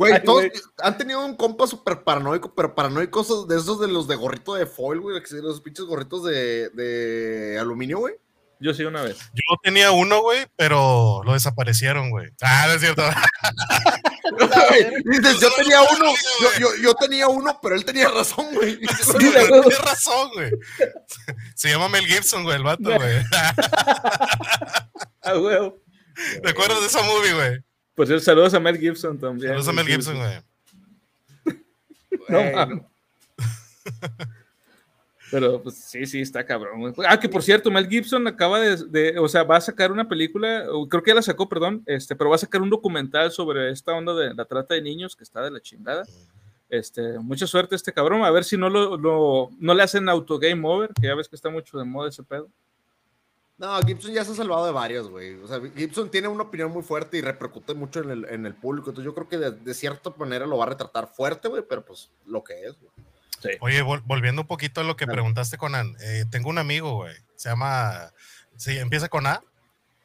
Güey, Ay, todos güey. han tenido un compa súper paranoico, pero paranoicos de esos de los de gorrito de foil, güey, los pinches gorritos de, de aluminio, güey. Yo sí una vez. Yo tenía uno, güey, pero lo desaparecieron, güey. Ah, no es cierto. *laughs* Dices, yo tenía uno, yo, yo- yo tenía uno, pero él tenía razón, güey. *laughs* Sí, tienes razón, güey. Se llama Mel Gibson, güey, el vato, güey. *laughs* Ah, güey. ¿Te acuerdas de esa movie, güey? Pues el saludos a Mel Gibson también. Saludos a Mel Gibson, güey. No. *laughs* Pero pues sí, sí, está cabrón. Ah, que por cierto, Mel Gibson acaba de, de- o sea, va a sacar una película, creo que ya la sacó, perdón, este, pero va a sacar un documental sobre esta onda de la trata de niños que está de la chingada. Este, mucha suerte a este cabrón, a ver si no lo, lo- no le hacen auto game over, que ya ves que está mucho de moda ese pedo. No, Gibson ya se ha salvado de varios, güey. O sea, Gibson tiene una opinión muy fuerte y repercute mucho en el, en el público. Entonces yo creo que de, de cierta manera lo va a retratar fuerte, güey, pero pues lo que es, güey. Oye, vol- volviendo un poquito a lo que Claro. preguntaste, Conan. eh, tengo un amigo, güey. Se llama. Sí, empieza con A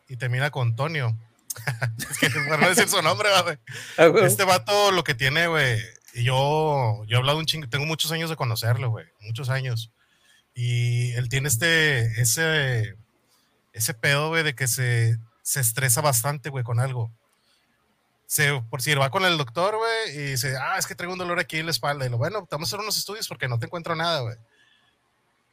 y termina con Tonio. *laughs* es que para no decir su nombre, güey. *laughs* Ah, güey. Este vato lo que tiene, güey. y Yo, yo he hablado un chingo, tengo muchos años de conocerlo, güey. Muchos años. Y él tiene este, ese, ese pedo, güey, de que se, se estresa bastante, güey, con algo. Se, por si va con el doctor, güey, y dice, ah, es que traigo un dolor aquí en la espalda. Y lo bueno, vamos a hacer unos estudios porque no te encuentro nada, güey.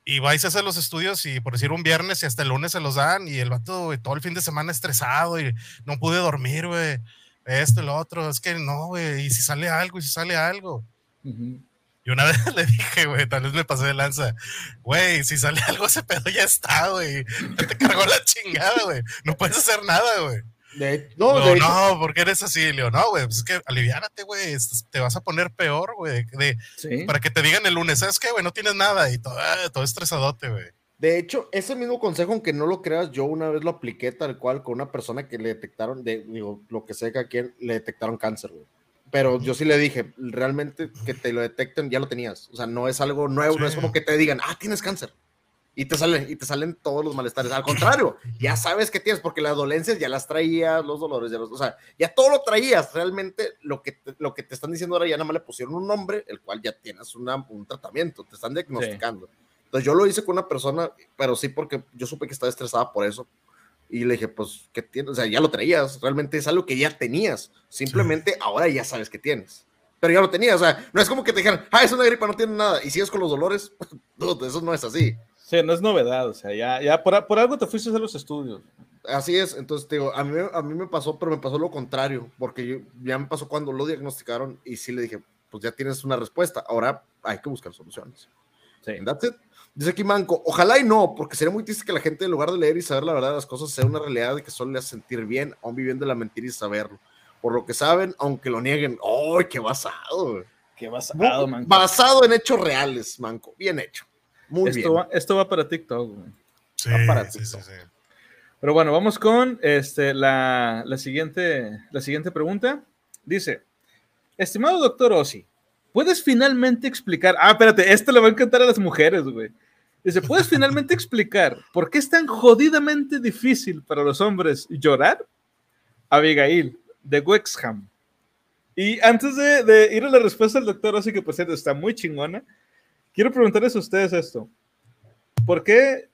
Y va y se hace los estudios y por decir un viernes y hasta el lunes se los dan y el vato, güey, todo el fin de semana estresado y no pude dormir, güey. Esto lo otro, es que no, güey, y si sale algo, y si sale algo. Y una *laughs* vez le dije, güey, tal vez me pasé de lanza, güey, si sale *laughs* algo, ese pedo ya está, güey. Ya te cargó la chingada, güey. No puedes hacer nada, güey. De, no, No, de no, porque eres así, Leo. No, güey, pues es que aliviárate, güey. Te vas a poner peor, güey. Sí. Para que te digan el lunes, ¿sabes qué, güey? No tienes nada y todo, ah, todo estresadote, güey. de hecho, ese mismo consejo, aunque no lo creas, yo una vez lo apliqué tal cual con una persona que le detectaron, de, digo, lo que sé que a quien le detectaron cáncer, güey. Pero yo sí le dije, realmente que te lo detecten, ya lo tenías. O sea, no es algo nuevo, no es Sí. como que te digan, ah, tienes cáncer. Y te salen, y te salen todos los malestares. Al contrario, ya sabes que tienes, porque las dolencias ya las traías, los dolores, ya los, o sea, ya todo lo traías. Realmente lo que, te, lo que te están diciendo ahora ya nada más le pusieron un nombre, el cual ya tienes una, un tratamiento, te están diagnosticando. Entonces yo lo hice con una persona, pero sí porque yo supe que estaba estresada por eso. Y le dije, pues, ¿qué tienes? O sea, ya lo traías, realmente es algo que ya tenías. Simplemente ahora ya sabes que tienes. Pero ya lo tenías, o sea, no es como que te dijeran, ah, es una gripa, no tiene nada, y sigues con los dolores. *laughs* Dude, eso no es así. Sí, no es novedad, o sea, ya, ya por, por algo te fuiste a los estudios. Así es, entonces te digo, a mí, a mí me pasó, pero me pasó lo contrario, porque yo, ya me pasó cuando lo diagnosticaron y sí le dije, pues ya tienes una respuesta, ahora hay que buscar soluciones. Sí. And that's it. Dice aquí Manco, ojalá y no, porque sería muy triste que la gente en lugar de leer y saber la verdad de las cosas sea una realidad de que solo le hace sentir bien, aún viviendo la mentira y saberlo. Por lo que saben, aunque lo nieguen. ¡Ay, qué basado! güey! Qué basado, man. Basado en hechos reales, Manco. Bien hecho. Muy Esto bien. va, esto va para TikTok, güey. Sí, Va para sí, sí, TikTok. sí. Pero bueno, vamos con este, la, la siguiente, la siguiente pregunta. Dice, estimado doctor Ossi, ¿puedes finalmente explicar? Ah, espérate, esto le va a encantar a las mujeres, güey. Dice, ¿puedes finalmente explicar por qué es tan jodidamente difícil para los hombres llorar? Abigail, de Wexham. Y antes de, de ir a la respuesta del doctor, así que por cierto está muy chingona, quiero preguntarles a ustedes esto. ¿Por qué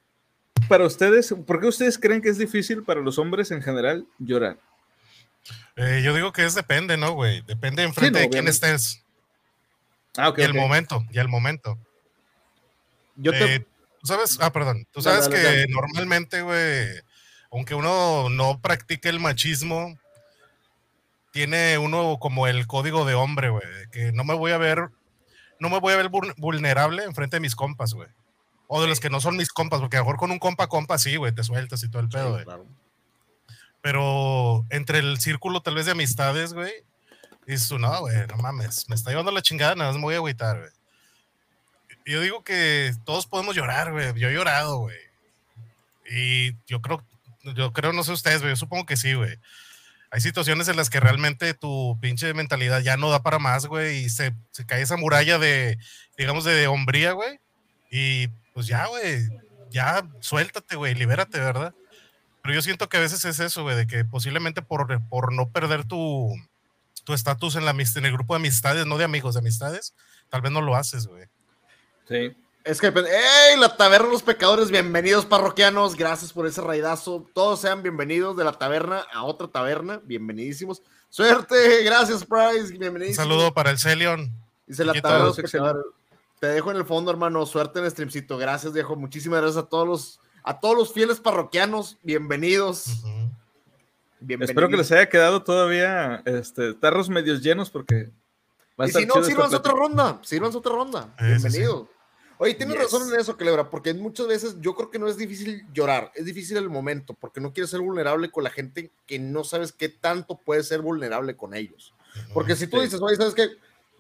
para ustedes, por qué ustedes creen que es difícil para los hombres en general llorar? Eh, yo digo que es depende, ¿no, güey? Depende enfrente no, de quién estés. Ah, ok. y el momento, y el momento. Yo te, Eh, sabes, ah, perdón, tú sabes dale, que dale. normalmente, güey, aunque uno no practique el machismo, tiene uno como el código de hombre, güey, que no me voy a ver, no me voy a ver vul- vulnerable enfrente de mis compas, güey. O de los que no son mis compas, porque a lo mejor con un compa compa sí, güey, te sueltas y todo el pedo, Sí, güey. claro. Pero entre el círculo tal vez de amistades, güey, dices tú, no, güey, no mames, me está llevando la chingada, nada más me voy a agüitar, güey. Yo digo que todos podemos llorar, güey. Yo he llorado, güey. Y yo creo, yo creo, no sé ustedes, güey, yo supongo que sí, güey. Hay situaciones en las que realmente tu pinche mentalidad ya no da para más, güey, y se, se cae esa muralla de, digamos, de hombría, güey. Y pues ya, güey, ya suéltate, güey, libérate, ¿verdad? Pero yo siento que a veces es eso, güey, de que posiblemente por, por no perder tu tu estatus en, en el grupo de amistades, no de amigos, de amistades, tal vez no lo haces, güey. Sí. Es que, ¡Ey! La taberna de los pecadores, bienvenidos parroquianos, gracias por ese raidazo. Todos sean bienvenidos de la taberna a otra taberna, bienvenidísimos. Suerte, gracias, Price, Un bienvenidísimos. saludo para el Celion. Dice la taberna de los pecadores. Te dejo en el fondo, hermano. Suerte en el streamcito. Gracias, viejo. Muchísimas gracias a todos los, a todos los fieles parroquianos. Bienvenidos. Bienvenidos. Espero que les haya quedado todavía este, tarros medios llenos porque va a Y estar si no, sírvanse otra ronda. Sírvanse otra ronda. Sí, sí, Bienvenido. Oye, tienes Yes. razón en eso, Clebra, porque muchas veces yo creo que no es difícil llorar, es difícil el momento, porque no quieres ser vulnerable con la gente que no sabes qué tanto puedes ser vulnerable con ellos. Porque si tú dices, oye, ¿sabes qué?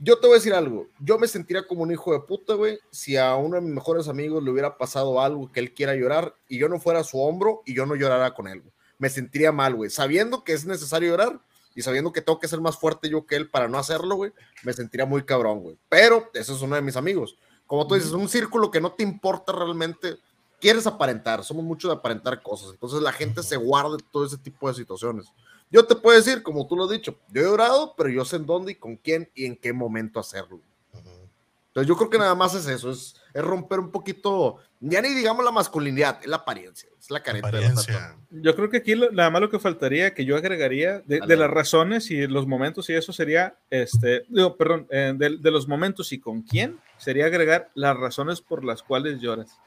Yo te voy a decir algo. Yo me sentiría como un hijo de puta, güey, si a uno de mis mejores amigos le hubiera pasado algo que él quiera llorar y yo no fuera a su hombro y yo no llorara con él. Me sentiría mal, güey. Sabiendo que es necesario llorar y sabiendo que tengo que ser más fuerte yo que él para no hacerlo, güey, me sentiría muy cabrón, güey. Pero ese es uno de mis amigos. Como tú dices, un círculo que no te importa realmente. Quieres aparentar, somos muchos de aparentar cosas. Entonces la gente se guarda todo ese tipo de situaciones. Yo te puedo decir, como tú lo has dicho, yo he llorado, pero yo sé en dónde y con quién y en qué momento hacerlo. Entonces yo creo que nada más es eso, es, es romper un poquito, ya ni digamos la masculinidad, es la apariencia, es la careta de Apariencia. persona. Yo creo que aquí lo- nada más lo que faltaría, que yo agregaría de, de las razones y los momentos y eso sería, este, digo, perdón, eh, de, de los momentos y con quién, sería agregar las razones por las cuales lloras.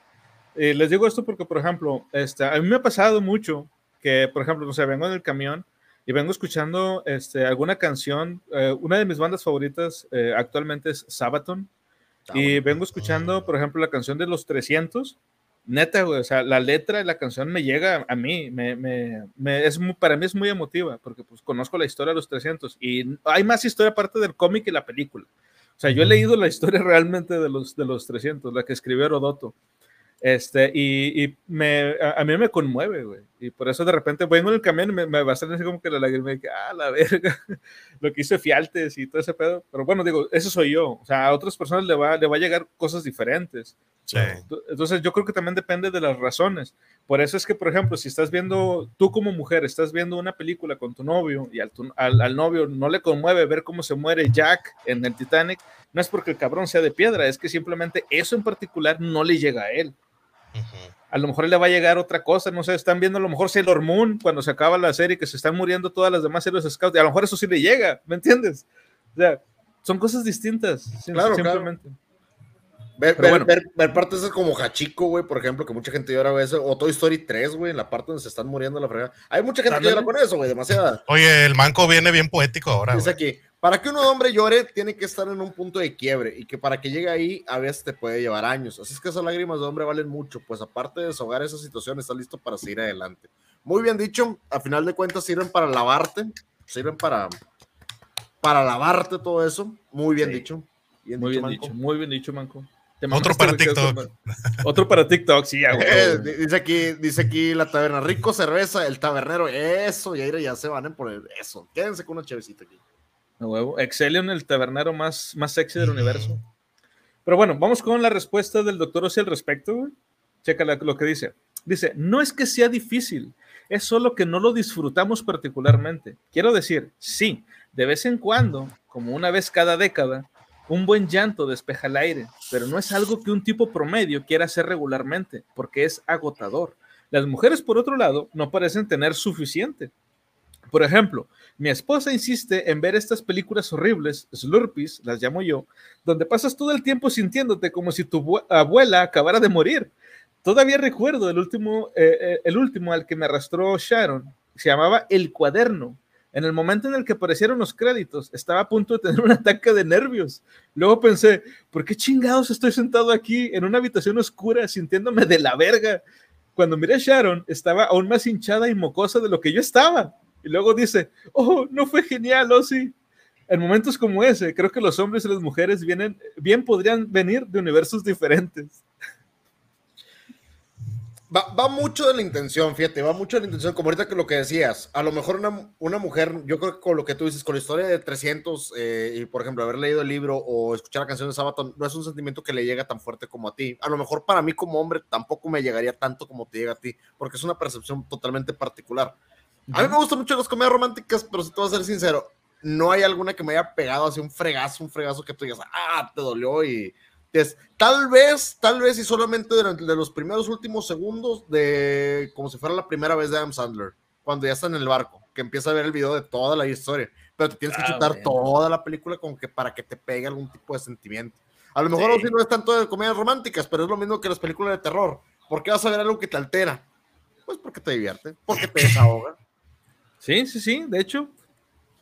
Eh, les digo esto porque, por ejemplo, este, a mí me ha pasado mucho que, por ejemplo, no sé, vengo en el camión y vengo escuchando este, alguna canción, eh, una de mis bandas favoritas eh, actualmente es Sabaton, Está y bueno. vengo escuchando, por ejemplo, la canción de los 300. Neta, güey, o sea, la letra de la canción me llega a mí, me, me, me- es muy- para mí es muy emotiva, porque pues conozco la historia de los 300 y hay más historia aparte del cómic y la película. O sea, yo he leído la historia *laughs* realmente de los, de los 300, la que escribió Herodoto. Este, y, y me, a, a mí me conmueve, güey. Y por eso de repente vengo en el camión y me, me va a salir así como que la lágrima que, ah, la verga, *laughs* lo que hizo Fialtes y todo ese pedo. Pero bueno, digo, eso soy yo. O sea, a otras personas le va, le va a llegar cosas diferentes. Sí. Entonces yo creo que también depende de las razones. Por eso es que, por ejemplo, si estás viendo, tú como mujer, estás viendo una película con tu novio y al, tu- al, al novio no le conmueve ver cómo se muere Jack en el Titanic, no es porque el cabrón sea de piedra, es que simplemente eso en particular no le llega a él. A lo mejor le va a llegar otra cosa, no sé, están viendo a lo mejor Sailor Moon cuando se acaba la serie que se están muriendo todas las demás héroes scouts, y a lo mejor eso sí le llega, ¿me entiendes? O sea, son cosas distintas, Claro, claro. simplemente. Ver, Pero ver, bueno. ver- ver partes como Hachiko, güey, por ejemplo, que mucha gente llora a veces, o Toy Story 3, güey, en la parte donde se están muriendo la fregada. Hay mucha gente que Ándale. llora con eso, güey, demasiada. Oye, el manco viene bien poético ahora, Dice aquí, para que un hombre llore, tiene que estar en un punto de quiebre y que para que llegue ahí, a veces te puede llevar años. Así es que esas lágrimas de hombre valen mucho, pues aparte de desahogar esa situación, está listo para seguir adelante. Muy bien dicho, a final de cuentas sirven para lavarte, sirven para, para lavarte todo eso. Muy bien Sí. dicho. Bien Muy bien Manco. dicho, muy bien dicho, Manco. Te Otro para TikTok. Otro para TikTok, sí, a *laughs* Eh, dice aquí, dice aquí la taberna, rico cerveza, el tabernero, eso, y ahí ya se van a poner eso. Quédense con una chevecita aquí. Huevo. Excelion, el tabernero más, más sexy del universo. Pero bueno, vamos con la respuesta del doctor Ozzy al respecto. Checa lo que dice. Dice, no es que sea difícil, es solo que no lo disfrutamos particularmente. Quiero decir, sí, de vez en cuando como una vez cada década, un buen llanto despeja el aire, pero no es algo que un tipo promedio quiera hacer regularmente, porque es agotador. Las mujeres, por otro lado, no parecen tener suficiente. Por ejemplo, mi esposa insiste en ver estas películas horribles, slurpees, las llamo yo, donde pasas todo el tiempo sintiéndote como si tu abue- abuela acabara de morir. Todavía recuerdo el último, eh, eh, el último al que me arrastró Sharon, se llamaba El Cuaderno. En el momento en el que aparecieron los créditos, estaba a punto de tener un ataque de nervios. Luego pensé, ¿por qué chingados estoy sentado aquí en una habitación oscura sintiéndome de la verga? Cuando miré a Sharon, estaba aún más hinchada y mocosa de lo que yo estaba. Y luego dice, oh, no fue genial, Ozzy. En momentos como ese, creo que los hombres y las mujeres vienen, bien podrían venir de universos diferentes. Va, va mucho de la intención, fíjate, va mucho de la intención, como ahorita que lo que decías, a lo mejor una, una mujer, yo creo que con lo que tú dices, con la historia de 300, eh, y por ejemplo, haber leído el libro o escuchar la canción de Sabaton, no es un sentimiento que le llega tan fuerte como a ti. A lo mejor para mí como hombre tampoco me llegaría tanto como te llega a ti, porque es una percepción totalmente particular. A mí me gustan mucho las comedias románticas, pero si te voy a ser sincero, no hay alguna que me haya pegado así un fregazo, un fregazo que tú digas, ah, te dolió y... es- tal vez, tal vez y solamente durante de los primeros últimos segundos de como si fuera la primera vez de Adam Sandler, cuando ya está en el barco, que empieza a ver el video de toda la historia, pero te tienes que Ah, chutar toda la película como que para que te pegue algún tipo de sentimiento. A lo mejor sí. no es tanto de comedias románticas, pero es lo mismo que las películas de terror. ¿Por qué vas a ver algo que te altera? Pues porque te divierte, porque te desahoga. *laughs* Sí, sí, sí, de hecho,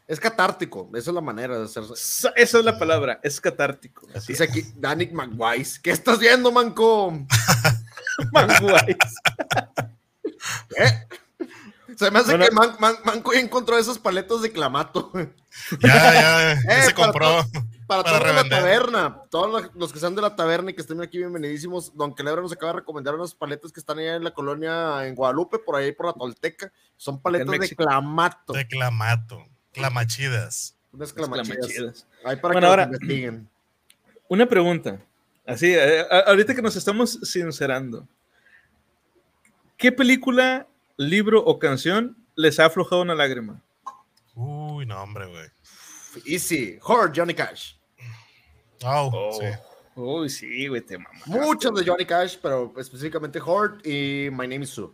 Es catártico, esa es la manera de hacerse. esa esa es la palabra, es catártico. Así Dice aquí Danik McWise. ¿Qué estás viendo, Manco? *laughs* Manguais. ¿Eh? Se me hace Bueno. que Man- Man- Manco ya encontró esas paletas de clamato. Ya, ya, *laughs* ya Eh, se para compró. Para, Para todos de la taberna, todos los- los que están de la taberna y que estén aquí bienvenidísimos. Don Quelebra nos acaba de recomendar unas paletas que están allá en la colonia en Guadalupe, por ahí por la Tolteca. Son paletas de clamato. De clamato. Clamachidas. Unas clamachidas. clamachidas. Ahí para Bueno, que ahora- investiguen. *clears throat* Una pregunta. Así, eh, a- ahorita que nos estamos sincerando. ¿Qué película, libro o canción les ha aflojado una lágrima? Uy, no, hombre, güey. Easy. Horror, Johnny Cash. Oh, sí. Uy, sí, güey, te mamá. Muchas de Johnny Cash, pero específicamente Horde y My Name is Sue.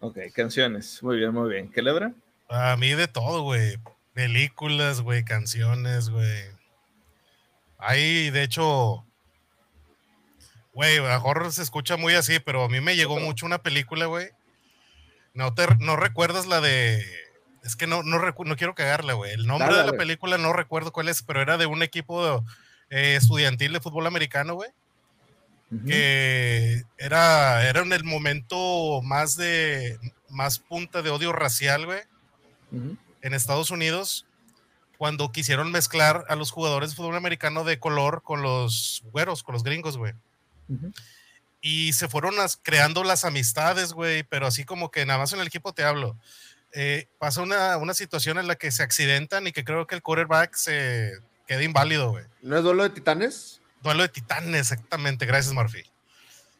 Ok, canciones. Muy bien, muy bien. ¿Qué lebra? A mí de todo, güey. Películas, güey, canciones, güey. Hay, de hecho, güey, a lo mejor se escucha muy así, pero a mí me llegó mucho una película, güey. No te, no recuerdas la de, es que no, no, recu- no quiero cagarla, güey. El nombre Dale, de la película no recuerdo cuál es, pero era de un equipo eh, estudiantil de fútbol americano, güey. Que era, era en el momento más de, más punta de odio racial, güey en Estados Unidos cuando quisieron mezclar a los jugadores de fútbol americano de color con los güeros, con los gringos, güey. Y se fueron las- creando las amistades, güey, pero así como que nada más en el equipo te hablo. Eh, pasa una, una situación en la que se accidentan y que creo que el quarterback se queda inválido, güey. ¿No es duelo de titanes? Duelo de titanes, exactamente. Gracias, Murphy.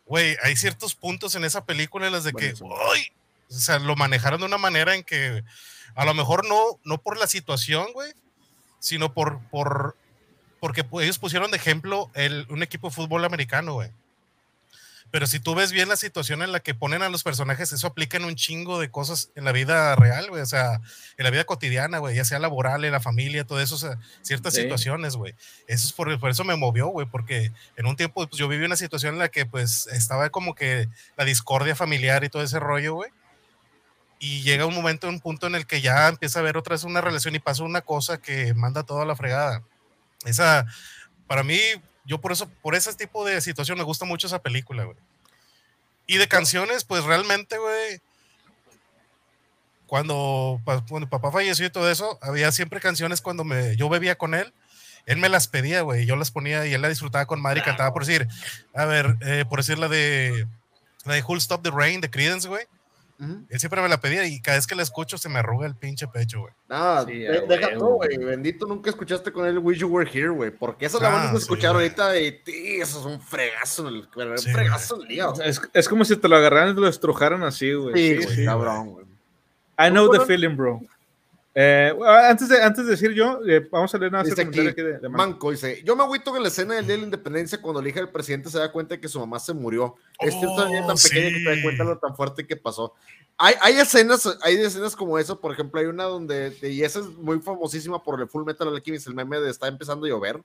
Güey, hay ciertos puntos en esa película en las de que. ¡ay! O sea, lo manejaron de una manera en que a lo mejor no, no por la situación, güey, sino por, por, porque ellos pusieron de ejemplo el, un equipo de fútbol americano, güey. Pero si tú ves bien la situación en la que ponen a los personajes, eso aplica en un chingo de cosas en la vida real, güey. O sea, en la vida cotidiana, güey, ya sea laboral, en la familia, todo eso, o sea, ciertas Sí. situaciones, güey. Eso es por, por eso me movió, güey, porque en un tiempo pues, yo viví una situación en la que pues estaba como que la discordia familiar y todo ese rollo, güey. Y llega un momento, un punto en el que ya empieza a haber otra vez una relación y pasa una cosa que manda toda la fregada. Esa, para mí, yo por eso, por ese tipo de situación me gusta mucho esa película, güey. Y de canciones, pues realmente, güey, cuando, cuando papá falleció y todo eso, había siempre canciones cuando me, yo bebía con él. Él me las pedía, güey, yo las ponía y él la disfrutaba con madre y cantaba por decir, a ver, eh, por decir la de, la de Who'll Stop the Rain de Creedence, güey. Él siempre me la pedía y cada vez que la escucho se me arruga el pinche pecho, güey. Nada, Sí, de- deja tú, güey. Bendito nunca escuchaste con él Wish You Were Here, güey. Porque esa la Ah, vamos a sí, escuchar ahorita y tí, eso es un fregazo el, un Sí, fregazo el hígado. Es, es como si te lo agarraran y te lo estrujaran así, güey. Sí, Sí, güey, sí. cabrón, güey. I know the feeling, bro. Eh, antes, de, antes de decir yo, eh, vamos a leer nada más aquí, aquí de, de Manco. Manco dice, yo me agüito que en la escena del Día de la Independencia cuando el hija del presidente se da cuenta de que su mamá se murió. Es que todavía tan Oh, pequeña que se da sí. cuenta de lo tan fuerte que pasó. Hay, hay escenas, hay escenas como eso, por ejemplo, hay una donde, y esa es muy famosísima por el Full Metal Alchemist, el meme de está empezando a llover.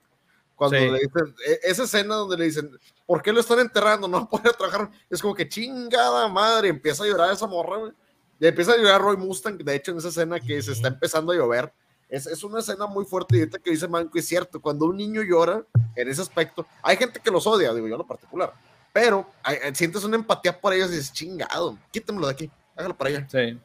Cuando Sí. le dicen, e- esa escena donde le dicen, ¿por qué lo están enterrando? No puede trabajar. Es como que chingada madre, empieza a llorar esa morra, güey. Y empieza a llorar Roy Mustang, de hecho, en esa escena que se está empezando a llover. Es, es una escena muy fuerte y ahorita que dice Manco es cierto, cuando un niño llora en ese aspecto, hay gente que los odia, digo yo en lo particular, pero hay- hay- sientes una empatía por ellos y dices, chingado, quítamelo de aquí, hágalo para allá. Sí.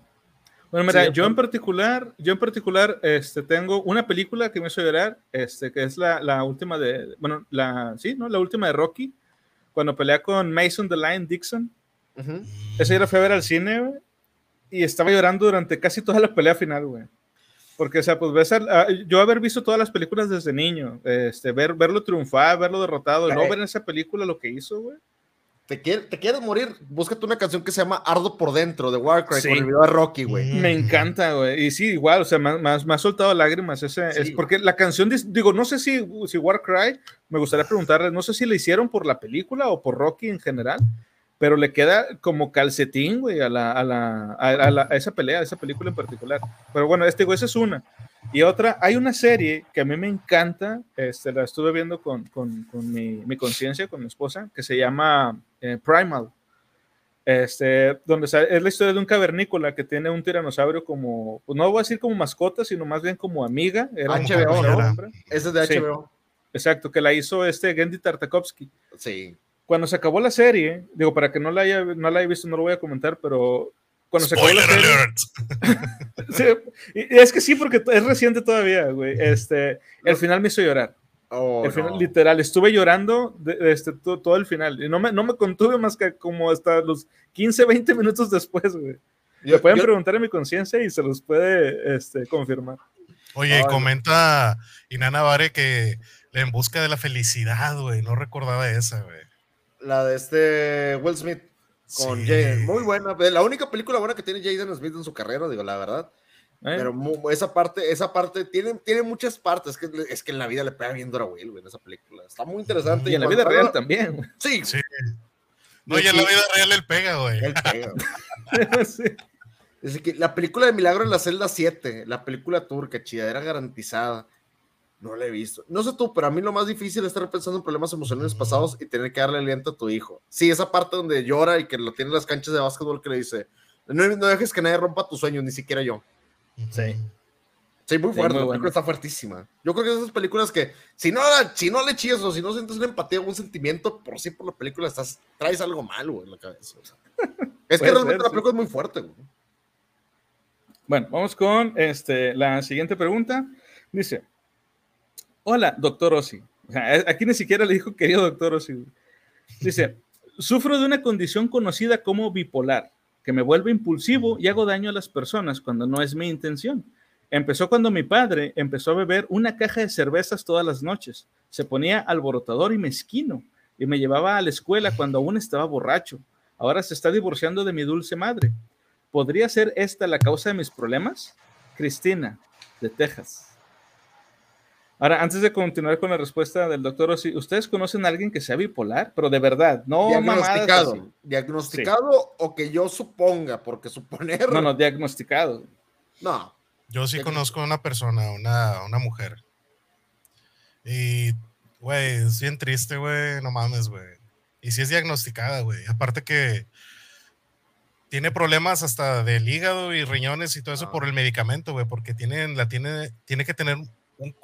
Bueno, mira, Sí, yo en particular, yo en particular, este, tengo una película que me hizo llorar, este, que es la, la última de, bueno, la, sí, ¿no? La última de Rocky, cuando pelea con Mason the Lion Dixon. Ujú. Ese día la fui a ver al cine, y estaba llorando durante casi toda la pelea final, güey. Porque, o sea, pues ves, al- a- yo haber visto todas las películas desde niño, este, ver, verlo triunfar, verlo derrotado, Eh. ver en esa película lo que hizo, güey. ¿Te, quiere- ¿Te quieres morir? Búscate una canción que se llama Ardo por Dentro de Warcry Sí. con el video de Rocky, güey. Mm. Me encanta, güey. Y sí, igual, o sea, me, me ha- me ha soltado lágrimas. Ese, Sí, es porque la canción, digo, no sé si, si Warcry, me gustaría preguntarle, no sé si la hicieron por la película o por Rocky en general, pero le queda como calcetín, güey, a, la, a, la, a, a la- a esa pelea, a esa película en particular. Pero bueno, este, güey, esa es una. Y otra, hay una serie que a mí me encanta, este, la estuve viendo con, con, con mi, mi conciencia, con mi esposa, que se llama eh, Primal. Este, donde es la historia de un cavernícola que tiene un tiranosaurio como, pues no voy a decir como mascota, sino más bien como amiga. Era HBO, ¿no? tiranosaurio. Ese es de Sí. HBO. Exacto, que la hizo este Gendy Tartakovsky. Sí. Cuando se acabó la serie, digo, para que no la haya, no la haya visto, no lo voy a comentar, pero cuando se acabó la serie, alert. *laughs* Sí, es que sí, porque es reciente todavía, güey. Este, el final me hizo llorar. Oh, el final, no. literal, estuve llorando de, de este, to- todo, el final. Y no me, no me contuve más que como hasta los 15, 20 minutos después, güey. Yo- Le pueden yo- preguntar a mi conciencia y se los puede este, confirmar. Oye, Ay, comenta Inana Vare que en busca de la felicidad, güey. No recordaba esa, güey. La de este Will Smith con Sí. Jaden. Muy buena. La única película buena que tiene Jaden Smith en su carrera, digo, la verdad. ¿eh? Pero esa parte, esa parte tiene, tiene muchas partes. Es que, es que en la vida le pega bien duro a Will, güey, en esa película. Está muy interesante. y en la vida real también, güey. Sí, Sí. No, y en la vida real él pega, güey. él pega, güey. *laughs* Sí. Dice que la película de Milagro en la celda 7, la película turca, chidadera garantizada. No la he visto. No sé tú, pero a mí lo más difícil es estar pensando en problemas emocionales pasados y tener que darle aliento a tu hijo. Sí, esa parte donde llora y que lo tiene en las canchas de básquetbol que le dice, no, no dejes que nadie rompa tus sueños, ni siquiera yo. Sí. Sí, muy Sí, fuerte, muy la bueno. película está fuertísima. Yo creo que esas películas que, si no, si no le chillas o si no sientes una empatía o un sentimiento por sí por la película, estás, traes algo malo güey, en la cabeza. o sea. *laughs* Es que realmente ser, la sí. película es muy fuerte, güey. Bueno, vamos con este, la siguiente pregunta. Dice, hola, doctor Ossi. Aquí ni siquiera le dijo querido doctor Ossi. Dice, sufro de una condición conocida como bipolar, que me vuelve impulsivo y hago daño a las personas cuando no es mi intención. Empezó cuando mi padre empezó a beber una caja de cervezas todas las noches. Se ponía alborotador y mezquino y me llevaba a la escuela cuando aún estaba borracho. Ahora se está divorciando de mi dulce madre. ¿Podría ser esta la causa de mis problemas? Cristina, de Texas. Ahora, antes de continuar con la respuesta del doctor Ossi, ¿ustedes conocen a alguien que sea bipolar? Pero de verdad, no mamadas diagnosticado. así. Diagnosticado o que yo suponga, porque suponer. No, no, diagnosticado. No. Yo sí conozco a una persona, una, una mujer. Y, güey, es bien triste, güey. No mames, güey. Y sí es diagnosticada, güey. Aparte que tiene problemas hasta del hígado y riñones y todo eso Ah. por el medicamento, güey. Porque tiene, la tiene, tiene que tener un,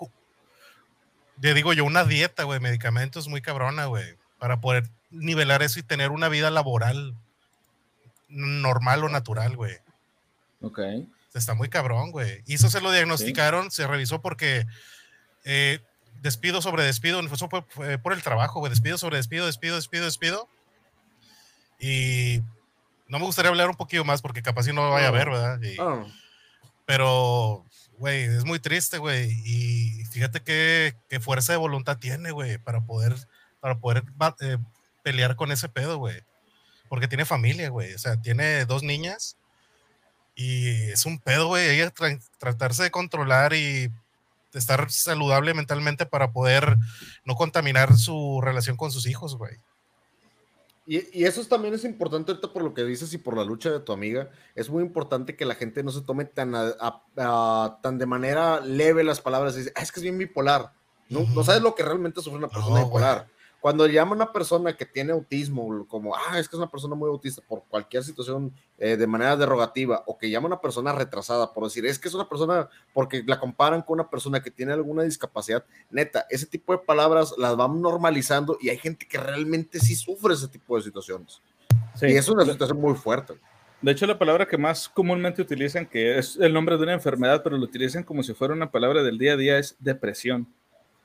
le digo yo, una dieta, güey, medicamentos muy cabrona, güey. Para poder nivelar eso y tener una vida laboral normal o natural, güey. Ok. Está muy cabrón, güey. Y eso se lo diagnosticaron, se revisó porque eh, despido sobre despido, eso fue, fue por el trabajo, güey. Despido sobre despido, despido, despido, despido. Y no me gustaría hablar un poquito más porque capaz si no lo vaya a ver, ¿verdad? Y- Ah, Pero, güey, es muy triste, güey. Y fíjate qué, qué fuerza de voluntad tiene, güey, para poder, para poder eh, pelear con ese pedo, güey. Porque tiene familia, güey. O sea, tiene dos niñas Y es un pedo, güey, ella tra- tratarse de controlar y estar saludable mentalmente para poder no contaminar su relación con sus hijos, güey. Y, y eso es- también es importante ahorita por lo que dices y por la lucha de tu amiga. Es muy importante que la gente no se tome tan, a- a- a- tan de manera leve las palabras y dice, "Ah, es que es bien bipolar. No, sabes lo que realmente sufre una persona No, bipolar. Cuando llama a una persona que tiene autismo, como, ah, es que es una persona muy autista por cualquier situación eh, de manera derogativa, o que llama a una persona retrasada por decir, es que es una persona, porque la comparan con una persona que tiene alguna discapacidad, neta, ese tipo de palabras las van normalizando y hay gente que realmente sí sufre ese tipo de situaciones. Sí. Y es una situación muy fuerte. De hecho, la palabra que más comúnmente utilizan, que es el nombre de una enfermedad, pero lo utilizan como si fuera una palabra del día a día, es depresión.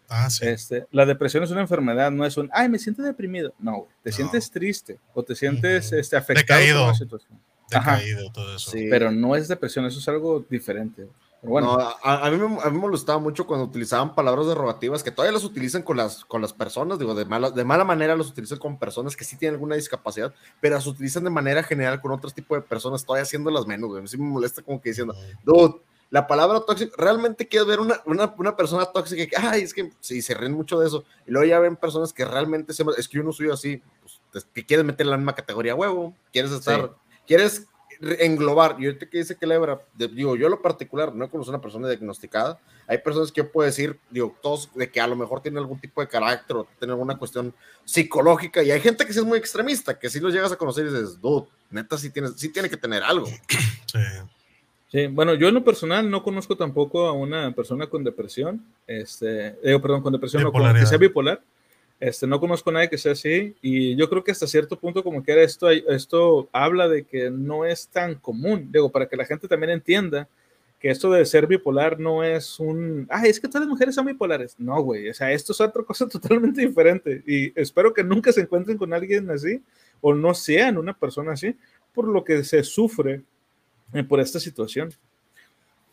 Ah, sí. Este, la depresión es una enfermedad, no es un, ay, me siento deprimido. No, güey, te No. sientes triste o te sientes Ujú. este, afectado Decaído. por una situación. ajá. Decaído, todo eso. Sí. Pero no es depresión, eso es algo diferente. Pero bueno, No, a, a mí me, a mí me molestaba mucho cuando utilizaban palabras derogativas que todavía las utilizan con las, con las personas, digo, de mala, de mala manera las utilizan con personas que sí tienen alguna discapacidad, pero las utilizan de manera general con otros tipos de personas, todavía haciéndolas menos, güey. A mí Sí me molesta como que diciendo, dude, la palabra tóxico, realmente quieres ver una, una, una persona tóxica que, ay, es que sí, se ríen mucho de eso, y luego ya ven personas que realmente se, es que yo no soy así, pues, que quieres meter en la misma categoría, huevo, quieres estar, quieres re- englobar, y ahorita que dice que Lebra, de- digo, yo en lo particular, no conozco a una persona diagnosticada, hay personas que yo puedo decir, digo, todos de que a lo mejor tienen algún tipo de carácter o tienen alguna cuestión psicológica, y hay gente que sí es muy extremista, que si los llegas a conocer y dices, dude, neta, sí, tienes, sí tiene que tener algo. *laughs* Sí. Sí, bueno, yo en lo personal no conozco tampoco a una persona con depresión, este, digo, perdón, con depresión, no, con, que sea bipolar. Este, no conozco a nadie que sea así y yo creo que hasta cierto punto como que era esto, esto habla de que no es tan común, digo, para que la gente también entienda que esto de ser bipolar no es un, ah, es que todas las mujeres son bipolares. No, güey, o sea, esto es otra cosa *laughs* totalmente diferente y espero que nunca se encuentren con alguien así o no sean una persona así por lo que se sufre eh, por esta situación.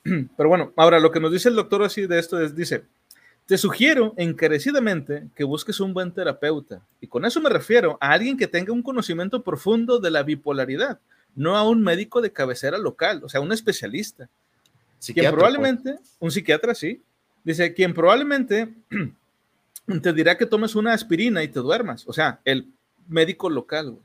*clears throat* Pero bueno, ahora lo que nos dice el doctor así de esto es, dice, te sugiero encarecidamente que busques un buen terapeuta. Y con eso me refiero a alguien que tenga un conocimiento profundo de la bipolaridad, no a un médico de cabecera local, o sea, un especialista. Quien Psiquiatra, pues. probablemente, un psiquiatra, sí, dice, quien probablemente *clears throat* te dirá que tomes una aspirina y te duermas, o sea, el médico local. güey.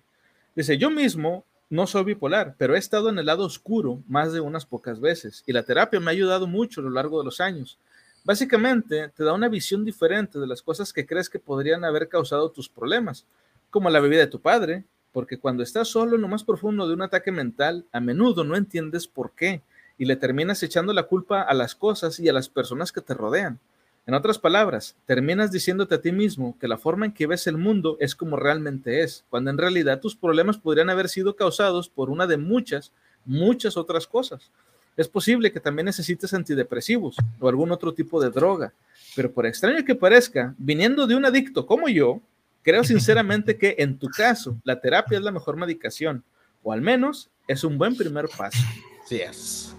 Dice, yo mismo no soy bipolar, pero he estado en el lado oscuro más de unas pocas veces y la terapia me ha ayudado mucho a lo largo de los años. Básicamente, te da una visión diferente de las cosas que crees que podrían haber causado tus problemas, como la bebida de tu padre, porque cuando estás solo en lo más profundo de un ataque mental, a menudo no entiendes por qué y le terminas echando la culpa a las cosas y a las personas que te rodean. En otras palabras, terminas diciéndote a ti mismo que la forma en que ves el mundo es como realmente es, cuando en realidad tus problemas podrían haber sido causados por una de muchas, muchas otras cosas. Es posible que también necesites antidepresivos o algún otro tipo de droga, pero por extraño que parezca, viniendo de un adicto como yo, creo sinceramente que en tu caso la terapia es la mejor medicación, o al menos es un buen primer paso. Sí es.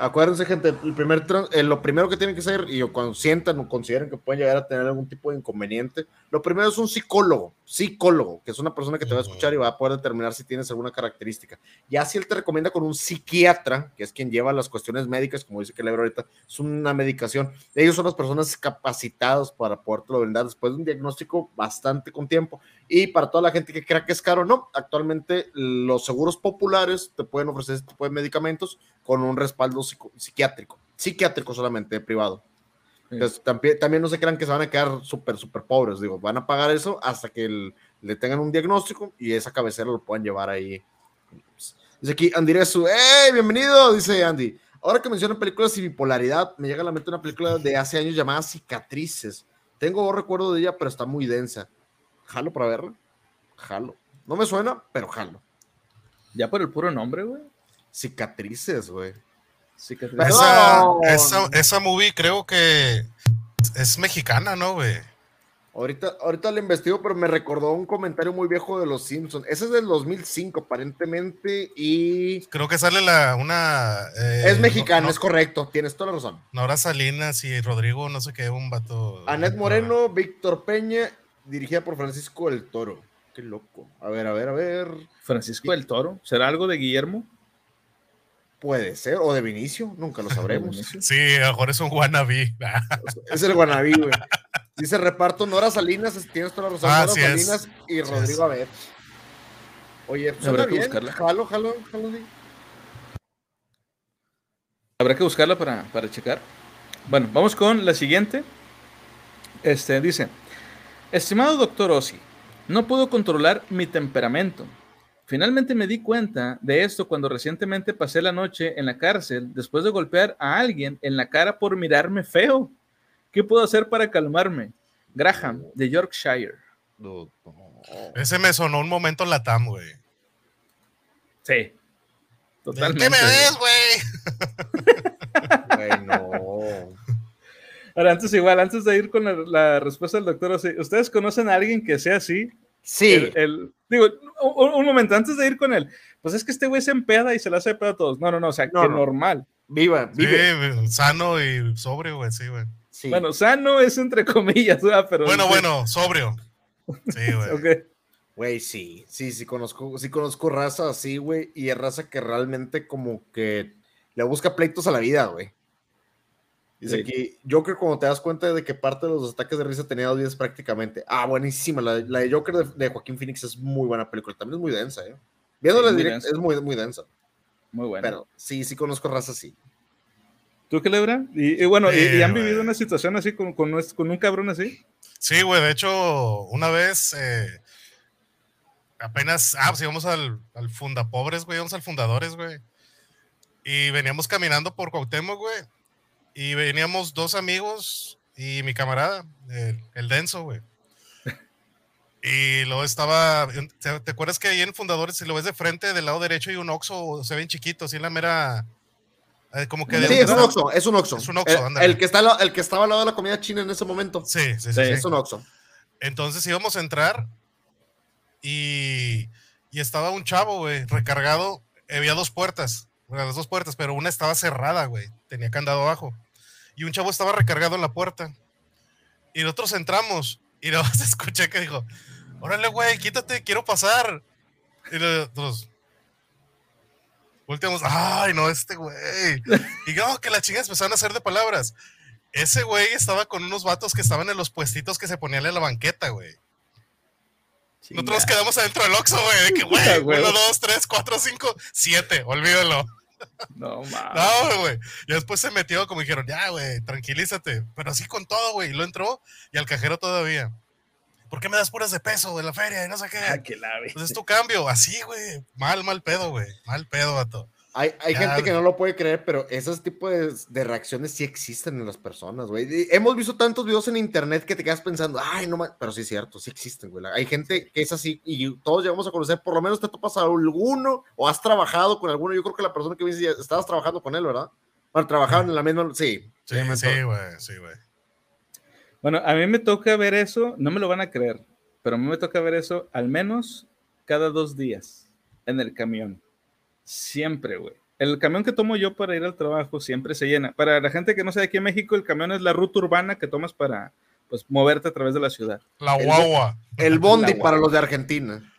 Acuérdense, gente, el primer eh, lo primero que tienen que hacer, y cuando sientan o consideren que pueden llegar a tener algún tipo de inconveniente, lo primero es un psicólogo, psicólogo, que es una persona que te va a escuchar y va a poder determinar si tienes alguna característica. Ya si él te recomienda con un psiquiatra, que es quien lleva las cuestiones médicas, como dice que le ahorita, es una medicación. Ellos son las personas capacitadas para podértelo brindar después de un diagnóstico bastante con tiempo. Y para toda la gente que crea que es caro, no. Actualmente los seguros populares te pueden ofrecer este tipo de medicamentos con un respaldo psiquiátrico, psiquiátrico solamente, privado. Entonces, también, también no se crean que se van a quedar súper, súper pobres, digo, van a pagar eso hasta que el- le tengan un diagnóstico y esa cabecera lo puedan llevar ahí. Dice aquí Andy Rezu, ¡hey! Bienvenido, dice Andy. Ahora que mencionan películas y bipolaridad, me llega a la mente una película de hace años llamada Cicatrices. Tengo recuerdo de ella, pero está muy densa. Jalo para verla. Jalo. No me suena, pero jalo. Ya por el puro nombre, güey. Cicatrices, güey. Esa, No. esa, esa movie creo que es mexicana, ¿no, güey? Ahorita, ahorita le investigo, pero me recordó un comentario muy viejo de los Simpsons. Ese es del 2005, aparentemente, y Creo que sale la una. eh, es mexicano, no- es correcto. Tienes toda la razón. Nora Salinas y Rodrigo, no sé qué, un vato. Anet Moreno, Víctor Peña, dirigida por Francisco del Toro. Qué loco. A ver, a ver, a ver. Francisco del Toro. ¿Será algo de Guillermo? Puede ser, o de Vinicio, nunca lo *laughs* sabremos. Sí, a lo mejor es un wannabe. *laughs* es el Guanabí, güey. Dice reparto Nora Salinas, tienes toda la razón, Ah, Nora sí es. Salinas y Sí Rodrigo Abed. Oye, pues Habrá que bien. buscarla. Jalo, jalo, jalo, sí. Habrá que buscarla para, para checar. Bueno, vamos con la siguiente. Este dice: Estimado doctor Ossi, no puedo controlar mi temperamento. Finalmente me di cuenta de esto cuando recientemente pasé la noche en la cárcel después de golpear a alguien en la cara por mirarme feo. ¿Qué puedo hacer para calmarme? Graham, de Yorkshire. No, no. Ese me sonó un momento Latam, güey. Sí. Totalmente. ¿Qué me ves, güey? Güey, no. Ahora, antes igual, antes de ir con la, la respuesta del doctor ¿ustedes conocen a alguien que sea así? Sí, El, el- digo, un, un momento, antes de ir con él, pues es que este güey se empeda y se la hace de pedo a todos. No, no, no, o sea, No, que no. normal. viva, vive. Sí, sano y sobrio, güey, sí, güey. Sí. Bueno, sano es entre *laughs* comillas, ¿verdad? Pero. Bueno, sí, bueno, sobrio. Sí, *laughs* güey. Güey, sí, sí, sí conozco, sí conozco raza así, güey, y es raza que realmente como que le busca pleitos a la vida, güey. Dice Sí. aquí, Joker, cuando te das cuenta de que parte de los ataques de risa tenía dos días prácticamente. Ah, buenísima, la, la de Joker de, de Joaquín Phoenix es muy buena película, también es muy densa, ¿eh? Viéndola Sí, densa. es muy, muy densa, Muy bueno. pero sí, sí conozco raza así. ¿Tú qué, Lebra? Y, y bueno, y- y, Sí, han güey. vivido una situación así con, con, con un cabrón así? Sí, güey, de hecho, una vez eh, apenas, ah, pues íbamos al, al Fundapobres, güey, íbamos al Fundadores, güey. Y veníamos caminando por Cuauhtémoc, güey. Y veníamos dos amigos y mi camarada, el, el Denso, güey. *laughs* Y luego estaba, ¿te, te acuerdas que ahí en Fundadores, si lo ves de frente, del lado derecho hay un Oxxo, se ven chiquitos, así en la mera, eh, como que... Sí, es un Oxxo, es un Oxxo. Es un Oxxo, el, el que está, el que estaba al lado de la comida china en ese momento. Sí, sí, sí. Sí. sí. Es un Oxxo. Entonces íbamos a entrar y, y estaba un chavo, güey, recargado. Había dos puertas, las dos puertas, pero una estaba cerrada, güey. Tenía candado abajo. Y un chavo estaba recargado en la puerta. Y nosotros entramos y *laughs* luego se escuché que dijo, órale, güey, quítate, quiero pasar. Y nosotros volteamos, ay, no, este güey. Y no, que las chingas empezaron a hacer de palabras. Ese güey estaba con unos vatos que estaban en los puestitos que se ponían en la banqueta, güey. Nosotros nos quedamos adentro del Oxxo, güey. De que, *laughs* güey. uno, dos, tres, cuatro, cinco, siete. Olvídalo. No, mames. No, güey. Y después se metió, como dijeron, ya, güey, tranquilízate. Pero así con todo, güey. Y lo entró y al cajero todavía. ¿Por qué me das puras de peso de la feria y no sé qué? Ah, que la Pues es tu cambio. Así, güey. Mal, mal pedo, güey. Mal pedo, vato. Hay, hay Ya, gente que no lo puede creer, pero esos tipos de, de reacciones sí existen en las personas, güey. Hemos visto tantos videos en internet que te quedas pensando, ay, no ma-", pero sí es cierto, sí existen, güey. Hay gente que es así y todos llegamos a conocer, por lo menos te topas a alguno o has trabajado con alguno. Yo creo que la persona que me dice, estabas trabajando con él, ¿verdad? Bueno, trabajaban en la misma, sí. Sí, sí, güey. Sí, güey. Bueno, a mí me toca ver eso, no me lo van a creer, pero a mí me toca ver eso al menos cada dos días en el camión. Siempre, güey. El camión que tomo yo para ir al trabajo siempre se llena. Para la gente que no sabe, aquí en México el camión es la ruta urbana que tomas para pues, moverte a través de la ciudad. La El- guagua. El bondi La para los de Argentina.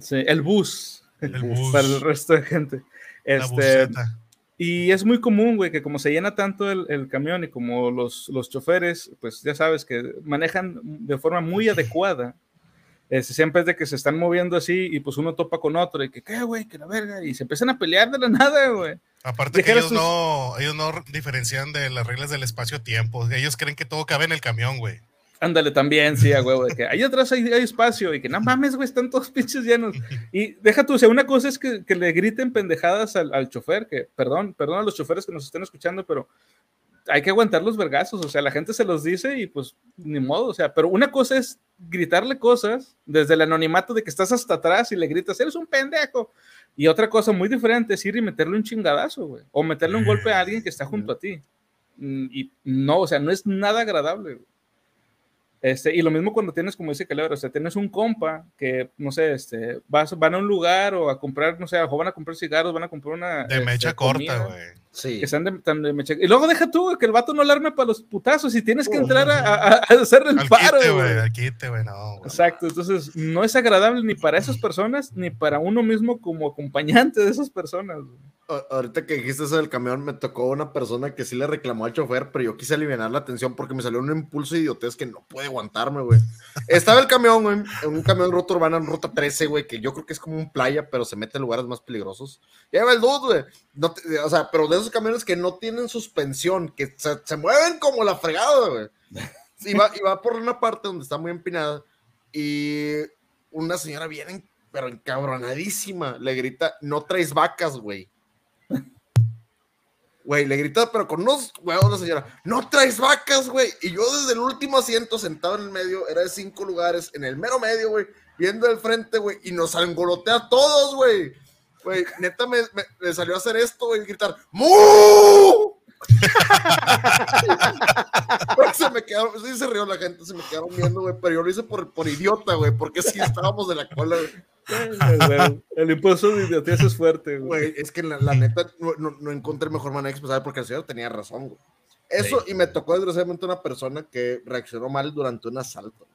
Sí, el bus, El bus. para el resto de gente. La Este, buseta. Y es muy común, güey, que como se llena tanto el, el camión y como los, los choferes, pues ya sabes que manejan de forma muy *laughs* adecuada, este, siempre es de que se están moviendo así y pues uno topa con otro y que, ¿qué, güey? Que la verga. Y se empiezan a pelear de la *laughs* nada, güey. Aparte que ellos no, ellos no diferencian de las reglas del espacio-tiempo. Ellos creen que todo cabe en el camión, güey. Ándale también, sí, a huevo, de que ahí atrás hay, hay espacio y que no mames, güey, están todos *laughs* pinches llenos. *laughs* Y deja tú, o sea, una cosa es que, que le griten pendejadas al, al chofer, que perdón, perdón a los choferes que nos estén escuchando, pero hay que aguantar los vergazos, o sea, la gente se los dice y pues ni modo, o sea, pero una cosa es gritarle cosas desde el anonimato de que estás hasta atrás y le gritas, eres un pendejo. Y otra cosa muy diferente es ir y meterle un chingadazo, güey, o meterle un golpe a alguien que está junto a ti. Mm, Y no, o sea, no es nada agradable, güey. Este, y lo mismo cuando tienes, como dice Calebra, o sea, tienes un compa que, no sé, este, vas, van a un lugar o a comprar, no sé, o van a comprar cigarros, van a comprar una... De este, mecha comida. corta, güey. Sí. Que están de- tan de mecha- Y luego deja tú, güey, que el vato no alarme para los putazos y tienes que entrar a, a- a hacerle el Al paro, quite, güey. güey. Al quite, güey. No, güey. Exacto, entonces no es agradable ni para esas personas ni para uno mismo como acompañante de esas personas. Ahorita que dijiste eso del camión, me tocó una persona que sí le reclamó al chofer, pero yo quise aliviar la atención porque me salió un impulso de idiotez que no puede aguantarme, güey. Estaba el camión, güey, en un camión ruta urbana, en ruta 13, güey, que yo creo que es como un playa, pero se mete en lugares más peligrosos. Ya va el dude, güey. No te- o sea, pero de esos camiones que no tienen suspensión, que se, mueven como la fregada, güey. Y va, y va por una parte donde está muy empinada y una señora viene, pero encabronadísima, le grita, no traes vacas, güey. Güey, le grita, pero con unos huevos la señora, no traes vacas, güey. Y yo desde el último asiento, sentado en el medio, era de cinco lugares, en el mero medio, güey, viendo el frente, güey, y nos angolotea a todos, güey. Güey, neta me, me- me salió a hacer esto, güey, gritar, ¡Mu! Güey, *laughs* se me quedaron, sí se rió la gente, se me quedaron viendo, güey, pero yo lo hice por, por idiota, güey, porque sí estábamos de la cola, güey. El impulso de idiotez es fuerte, güey. Güey, es que la, la neta no, no, no encontré mejor manera de expresar porque el señor tenía razón, güey. Eso, y me tocó desgraciadamente una persona que reaccionó mal durante un asalto.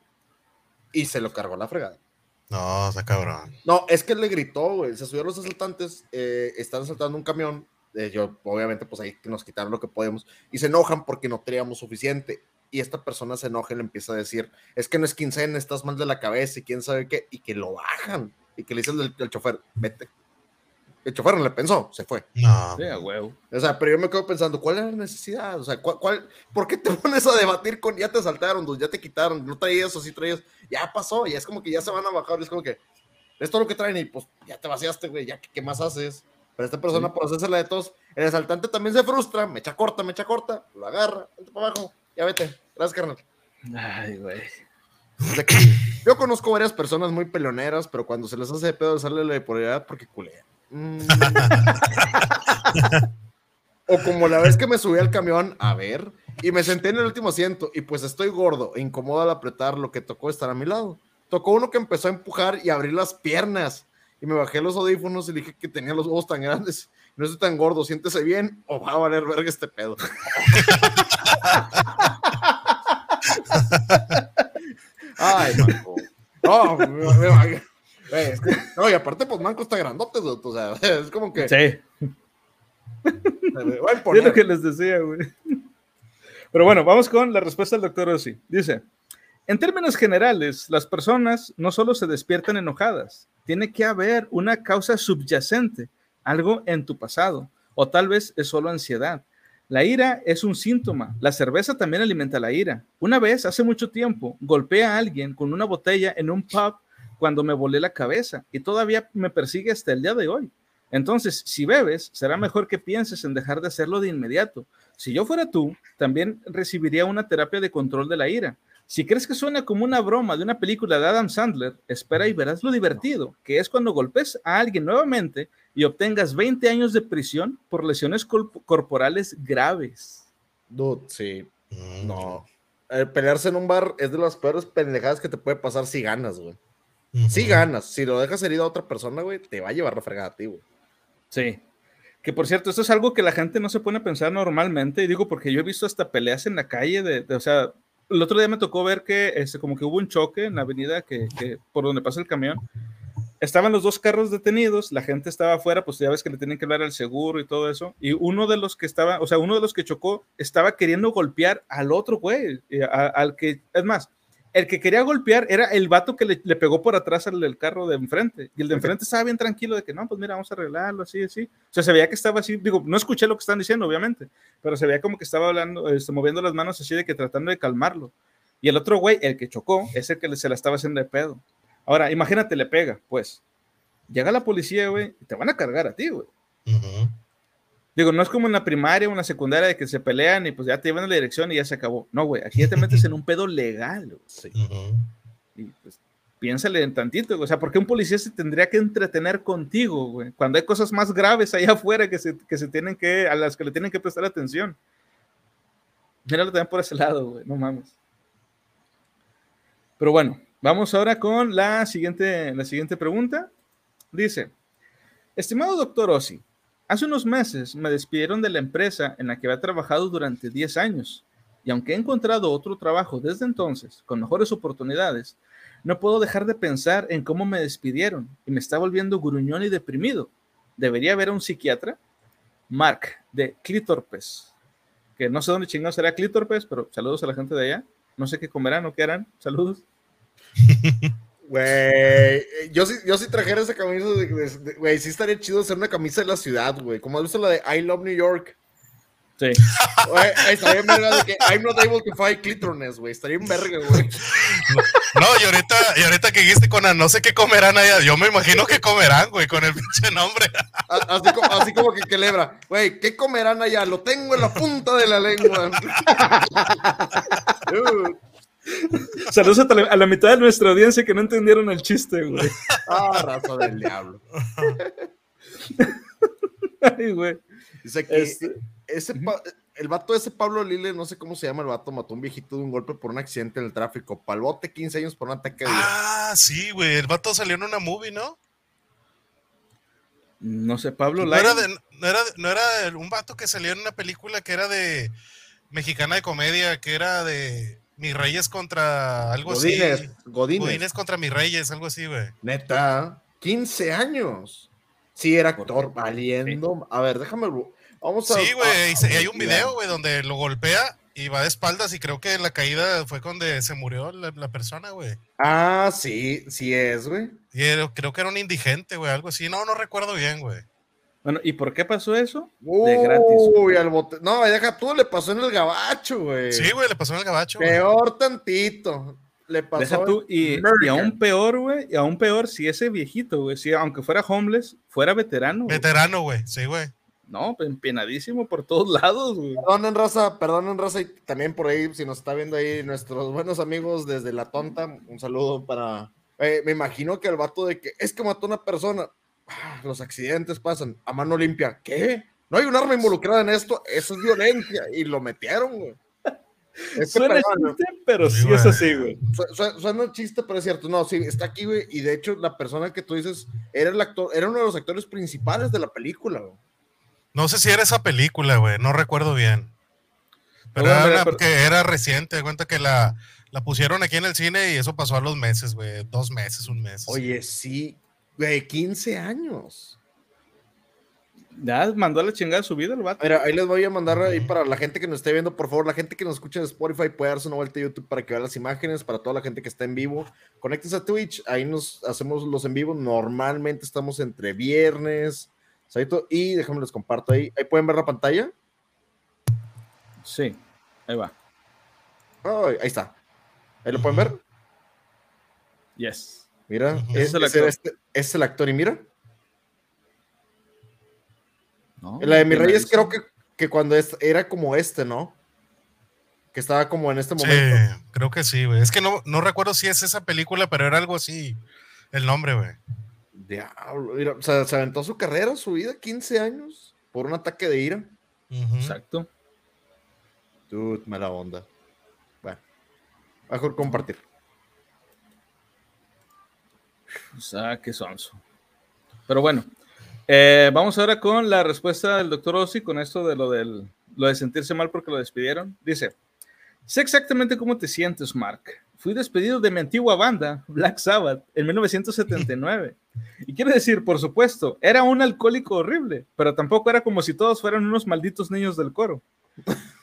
Y se lo cargó la fregada. No, está cabrón. No, es que le gritó, güey. Se subieron los asaltantes, eh, están asaltando un camión. eh, yo, obviamente, pues ahí nos quitaron lo que podemos. Y se enojan porque no teníamos suficiente. Y esta persona se enoja y le empieza a decir: Es que no es quincena, estás mal de la cabeza y quién sabe qué. Y que lo bajan. Y que le dicen al chofer: Vete. El chofer no le pensó, se fue. No. Sí, a huevo. O sea, pero yo me quedo pensando, ¿cuál era la necesidad? O sea, ¿cuál, cuál- por qué te *laughs* pones a debatir con ya te asaltaron, ya te quitaron, no traías o sí traías? Ya pasó, ya es como que ya se van a bajar, es como que es todo lo que traen y pues ya te vaciaste, güey, ya, ¿qué, qué más haces? Pero esta persona, por hacerse la de todos, el asaltante también se frustra, me echa corta, me echa corta, lo agarra, vente para abajo, ya vete, gracias, carnal. Ay, güey. O sea que yo conozco varias personas muy peleoneras, pero cuando se les hace de pedo sale la bipolaridad porque culean. Mm. *laughs* o como la vez que me subí al camión a ver y me senté en el último asiento y pues estoy gordo e incómodo al apretar lo que tocó estar a mi lado. Tocó uno que empezó a empujar y abrir las piernas y me bajé los audífonos y le dije que tenía los ojos tan grandes. No estoy tan gordo, siéntese bien o va a valer verga este pedo. *laughs* Ay, Manco. No, me, me- me- güey, es que- no, y aparte, pues Manco está grandote, o sea, *laughs* es como que Sí, es lo que les decía, güey. Pero bueno, vamos con la respuesta del doctor Rossi. Dice, en términos generales, las personas no solo se despiertan enojadas, tiene que haber una causa subyacente, algo en tu pasado, o tal vez es solo ansiedad. La ira es un síntoma. La cerveza también alimenta la ira. Una vez, hace mucho tiempo, golpeé a alguien con una botella en un pub cuando me volé la cabeza y todavía me persigue hasta el día de hoy. Entonces, si bebes, será mejor que pienses en dejar de hacerlo de inmediato. Si yo fuera tú, también recibiría una terapia de control de la ira. Si crees que suena como una broma de una película de Adam Sandler, espera y verás lo divertido, que es cuando golpes a alguien nuevamente y obtengas 20 años de prisión por lesiones corporales graves. Dude, sí, no. Eh, pelearse en un bar es de las peores pendejadas que te puede pasar si ganas, güey. Si ganas, si lo dejas herido a otra persona, güey, te va a llevar la fregada a ti, güey. Sí. Que por cierto, esto es algo que la gente no se pone a pensar normalmente, y digo porque yo he visto hasta peleas en la calle, de, de- o sea, el otro día me tocó ver que este, como que hubo un choque en la avenida que, que- por donde pasa el camión. Estaban los dos carros detenidos, la gente estaba afuera, pues ya ves que le tienen que hablar al seguro y todo eso, y uno de los que estaba, o sea, uno de los que chocó estaba queriendo golpear al otro güey, a- al que, es más, el que quería golpear era el vato que le, le pegó por atrás al del carro de enfrente. Y el de enfrente estaba bien tranquilo de que no, pues mira, vamos a arreglarlo, así, así. O sea, se veía que estaba así, digo, no escuché lo que están diciendo, obviamente, pero se veía como que estaba hablando, este, moviendo las manos así de que tratando de calmarlo. Y el otro güey, el que chocó, es el que se la estaba haciendo de pedo. Ahora, imagínate, le pega, pues. Llega la policía, güey, y te van a cargar a ti, güey. Ujú. Digo, no es como en la primaria o en la secundaria de que se pelean y pues ya te llevan a la dirección y ya se acabó. No, güey, aquí ya te metes en un *laughs* pedo legal, güey. Sí. Ujú. Y pues piénsale en tantito, güey. o sea, ¿por qué un policía se tendría que entretener contigo, güey? Cuando hay cosas más graves allá *laughs* afuera que se, que se tienen que, a las que le tienen que prestar atención. Míralo también por ese lado, güey, no mames. Pero bueno, vamos ahora con la siguiente, la siguiente pregunta. Dice, estimado doctor Ossi, Hace unos meses me despidieron de la empresa en la que había trabajado durante 10 años y aunque he encontrado otro trabajo desde entonces con mejores oportunidades, no puedo dejar de pensar en cómo me despidieron y me está volviendo gruñón y deprimido. ¿Debería ver a un psiquiatra? Mark, de Clitorpes, que no sé dónde chingados será Clitorpes, pero saludos a la gente de allá. No sé qué comerán o qué harán. Saludos. *laughs* Güey, yo sí, yo sí trajera esa camisa, de- güey, sí estaría chido hacer una camisa de la ciudad, güey. Como has visto la de I Love New York. Sí. Güey, estaría en verga de que I'm not able to find clitoris, güey. Estaría en verga, güey. No, y ahorita, y ahorita que dijiste con a no sé qué comerán allá, yo me imagino que comerán, güey, con el pinche nombre. Así como, así como que celebra. Güey, ¿qué comerán allá? Lo tengo en la punta de la lengua. Uh, *laughs* *laughs* Saludos a, la- a la mitad de nuestra audiencia que no entendieron el chiste, güey. *laughs* ah, raza del diablo. *laughs* Ay, güey. Dice que Este- ese pa- el vato ese Pablo Lille, no sé cómo se llama el vato, mató a un viejito de un golpe por un accidente en el tráfico. Palbote, 15 años por un ataque de Ah, sí, güey, el vato salió en una movie, ¿no? No sé, Pablo No era, de- no, era, no era un vato que salió en una película que era de mexicana de comedia, que era de Mis Reyes contra algo Godínez. así. Godínez. Godínez contra Mis Reyes, algo así, güey. Neta, 15 años. Sí, era actor valiendo. A ver, déjame. Vamos a. Sí, güey, y hay un video, güey, donde lo golpea y va de espaldas y creo que la caída fue donde se murió la, la persona, güey. Ah, sí, sí es, güey. Creo que era un indigente, güey, algo así. No, no recuerdo bien, güey. Bueno, ¿y por qué pasó eso? De gratis. Uy, al bote. No, deja tú, le pasó en el gabacho, güey. Sí, güey, le pasó en el gabacho. güey. Peor tantito. Le pasó. Deja tú, y, y aún peor, güey, y aún peor si ese viejito, güey, si aunque fuera homeless, fuera veterano. güey. Veterano, güey, sí, güey. No, empenadísimo por todos lados, güey. Perdonen, raza, perdonen, raza, y también por ahí, si nos está viendo ahí nuestros buenos amigos desde La Tonta, un saludo para... Eh, me imagino que el vato de que es que mató a una persona, *clears throat* los accidentes pasan a mano limpia, ¿qué? No hay un arma involucrada en esto, eso es violencia, y lo metieron, güey. Es que, Suena chiste, pero Sí, sí es así, güey. su- su- suena un chiste, pero es cierto, no, sí, está aquí, güey, y de hecho la persona que tú dices era el actor, era uno de los actores principales de la película, güey. No sé si era esa película, güey, no recuerdo bien. Pero, era, pero- que era reciente, de cuenta que la, la pusieron aquí en el cine y eso pasó a los meses, güey, dos meses, un mes. Oye, sí, güey, 15 años. Ya mandó a la chingada su vida el vato. Mira, ahí les voy a mandar ahí para la gente que nos esté viendo, por favor, la gente que nos escucha en Spotify puede darse una vuelta a YouTube para que vea las imágenes, para toda la gente que está en vivo, conéctense a Twitch, ahí nos hacemos los en vivo, normalmente estamos entre viernes, sábado, y déjame les comparto ahí, ahí pueden ver la pantalla, Sí, ahí va. Ay, ahí está, ahí lo pueden ver, Yes. Mira, es, Es el es actor. este- es el actor y mira, No, la de mis reyes creo que, que cuando es- era como este, ¿no? Que estaba como en este Sí, momento. creo que sí, güey. Es que no, no recuerdo si es esa película, pero era algo así, el nombre, güey. Diablo, mira, o sea, se aventó su carrera, su vida, 15 años, por un ataque de ira. Exacto. Dude, mala onda. Bueno, mejor compartir. O sea, qué sonso. Pero bueno, eh, vamos ahora con la respuesta del doctor Ossi con esto de lo, del, lo de sentirse mal porque lo despidieron. Dice, sé exactamente cómo te sientes, Mark. Fui despedido de mi antigua banda, Black Sabbath, en 1979. *laughs* Y quiero decir, por supuesto, era un alcohólico horrible, pero tampoco era como si todos fueran unos malditos niños del coro.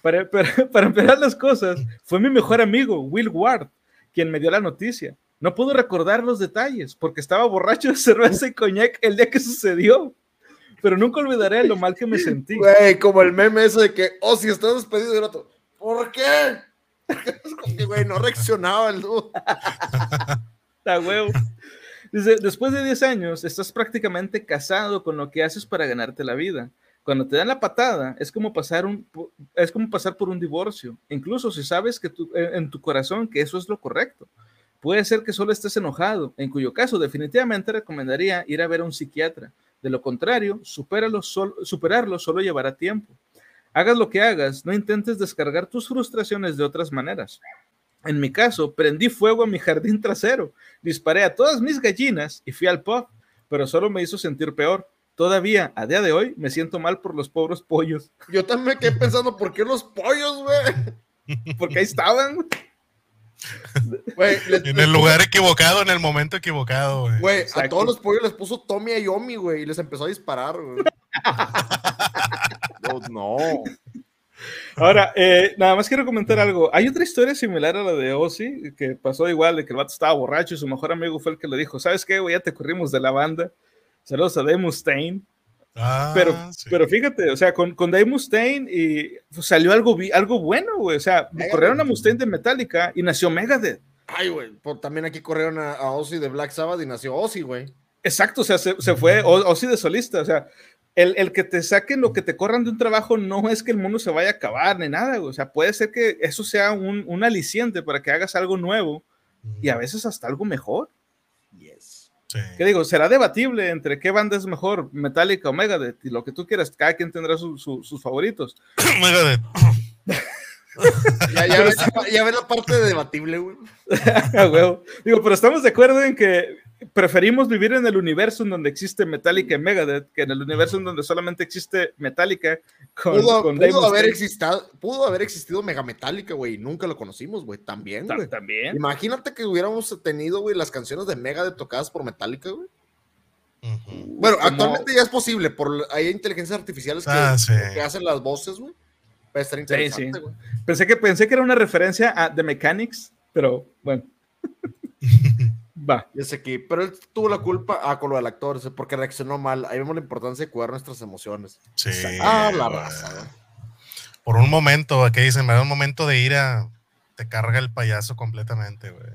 Para, *laughs* para, para empeorar las cosas, fue mi mejor amigo, Will Ward, quien me dio la noticia. No puedo recordar los detalles porque estaba borracho de cerveza y coñac el día que sucedió. Pero nunca olvidaré lo mal que me sentí. Güey, como el meme ese de que, oh, si estás despedido de otro. ¿Por qué? Es como que, güey, no reaccionaba el dude. A huevo. Dice, después de 10 años, estás prácticamente casado con lo que haces para ganarte la vida. Cuando te dan la patada, es como pasar, un, es como pasar por un divorcio, incluso si sabes que tu- en tu corazón que eso es lo correcto. Puede ser que solo estés enojado, en cuyo caso definitivamente recomendaría ir a ver a un psiquiatra. De lo contrario, sol- superarlo solo llevará tiempo. Hagas lo que hagas, no intentes descargar tus frustraciones de otras maneras. En mi caso, prendí fuego a mi jardín trasero, disparé a todas mis gallinas y fui al pub, pero solo me hizo sentir peor. todavía a día de hoy me siento mal por los pobres pollos, Yo también me quedé pensando, ¿por qué los pollos, güey? *laughs* porque ahí estaban. Les- En el lugar equivocado, en el momento equivocado, güey. Güey, a todos los pollos les puso Tommy y Yomi, güey, y les empezó a disparar, güey. No, no. Ahora, eh, nada más quiero comentar algo. Hay otra historia similar a la de Ozzy, que pasó igual, de que el vato estaba borracho y su mejor amigo fue el que le dijo, ¿sabes qué, güey? Ya te corrimos de la banda. Saludos a Dave Mustaine. Ah, Pero, sí. pero fíjate, o sea, con, con Dave Mustaine y pues, salió algo, algo bueno, güey. O sea, Megadeth. corrieron a Mustaine de Metallica y nació Megadeth. Ay, güey, por- también aquí corrieron a, a Ozzy de Black Sabbath y nació Ozzy, güey. Exacto, o sea, se, se fue O- Ozzy de solista. O sea, el, el que te saquen o que te corran de un trabajo no es que el mundo se vaya a acabar ni nada, güey. O sea, puede ser que eso sea un, un aliciente para que hagas algo nuevo y a veces hasta algo mejor. Sí. ¿Qué digo? Será debatible entre qué banda es mejor, Metallica o Megadeth, y lo que tú quieras, cada quien tendrá su- su- sus favoritos. *coughs* Megadeth. *laughs* Ya, ya, ves, ya ves la parte de debatible, güey. *laughs* Digo, pero estamos de acuerdo en que preferimos vivir en el universo en donde existe Metallica y Megadeth que en el universo en donde solamente existe Metallica con, Pudo, con pudo Dave haber Mustaine. existido, pudo haber existido Mega Metallica, güey, y nunca lo conocimos, güey, también, Ta- güey. También. Imagínate que hubiéramos tenido, güey, las canciones de Megadeth tocadas por Metallica, güey. Bueno, Como- actualmente ya es posible, por hay inteligencias artificiales que, Ah, sí. que hacen las voces, güey. Estar interesante, sí. Pensé que, pensé que era una referencia a The Mechanics, pero bueno. *laughs* Va. Ya sé que, pero él tuvo la culpa ah, con lo del actor, porque reaccionó mal. Ahí vemos la importancia de cuidar nuestras emociones. Sí. Ah, la raza. Por un momento, aquí dicen, me da un momento de ira, te carga el payaso completamente, güey.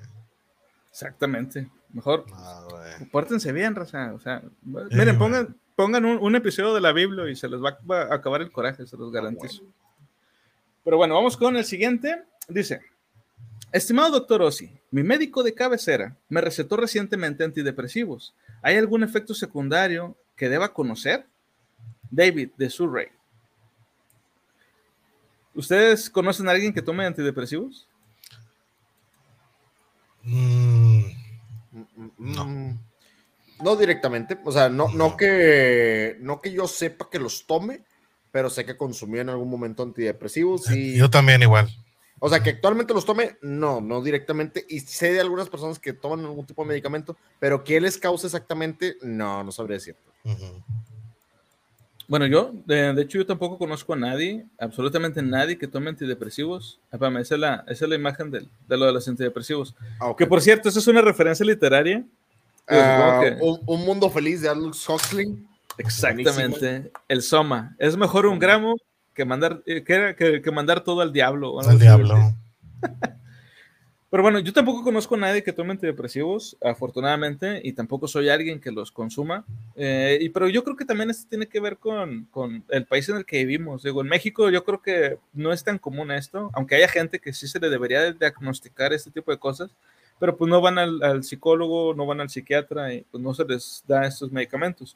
Exactamente. Mejor No, güey. pórtense bien, raza. O sea, Sí, miren, pongan, pongan un, un episodio de la Biblia y se les va, va a acabar el coraje, se los Ah, garantizo. Pero bueno, vamos con el siguiente. Dice, estimado doctor Ossi, mi médico de cabecera me recetó recientemente antidepresivos. ¿Hay algún efecto secundario que deba conocer? David de Surrey. ¿Ustedes conocen a alguien que tome antidepresivos? Mm, No. No. Directamente, o sea, no, no, No. que no que yo sepa que los tome, pero sé que consumí en algún momento antidepresivos y, Yo también igual. O sea, que actualmente los tome, no, no directamente, y sé de algunas personas que toman algún tipo de medicamento, pero qué les causa exactamente, no, no sabría decir. Ujú. Bueno, yo, de, de hecho, yo tampoco conozco a nadie, absolutamente nadie que tome antidepresivos. Espérame, esa es la, esa es la imagen del- de, lo de los antidepresivos. Ah, ok. Que por cierto, esa es una referencia literaria. Ah, supongo que- un, un mundo feliz de Aldous Huxley. exactamente. El Soma. Es mejor un gramo que mandar, eh, que, era- que- que mandar todo al diablo. así, diablo. *laughs* Pero bueno, yo tampoco conozco a nadie que tome antidepresivos, afortunadamente, y tampoco soy alguien que los consuma. Eh, y, pero yo creo que también esto tiene que ver con, con el país en el que vivimos. Digo, en México yo creo que no es tan común esto, aunque haya gente que sí se le debería de diagnosticar este tipo de cosas, pero pues no van al, al psicólogo, no van al psiquiatra y pues no se les da estos medicamentos.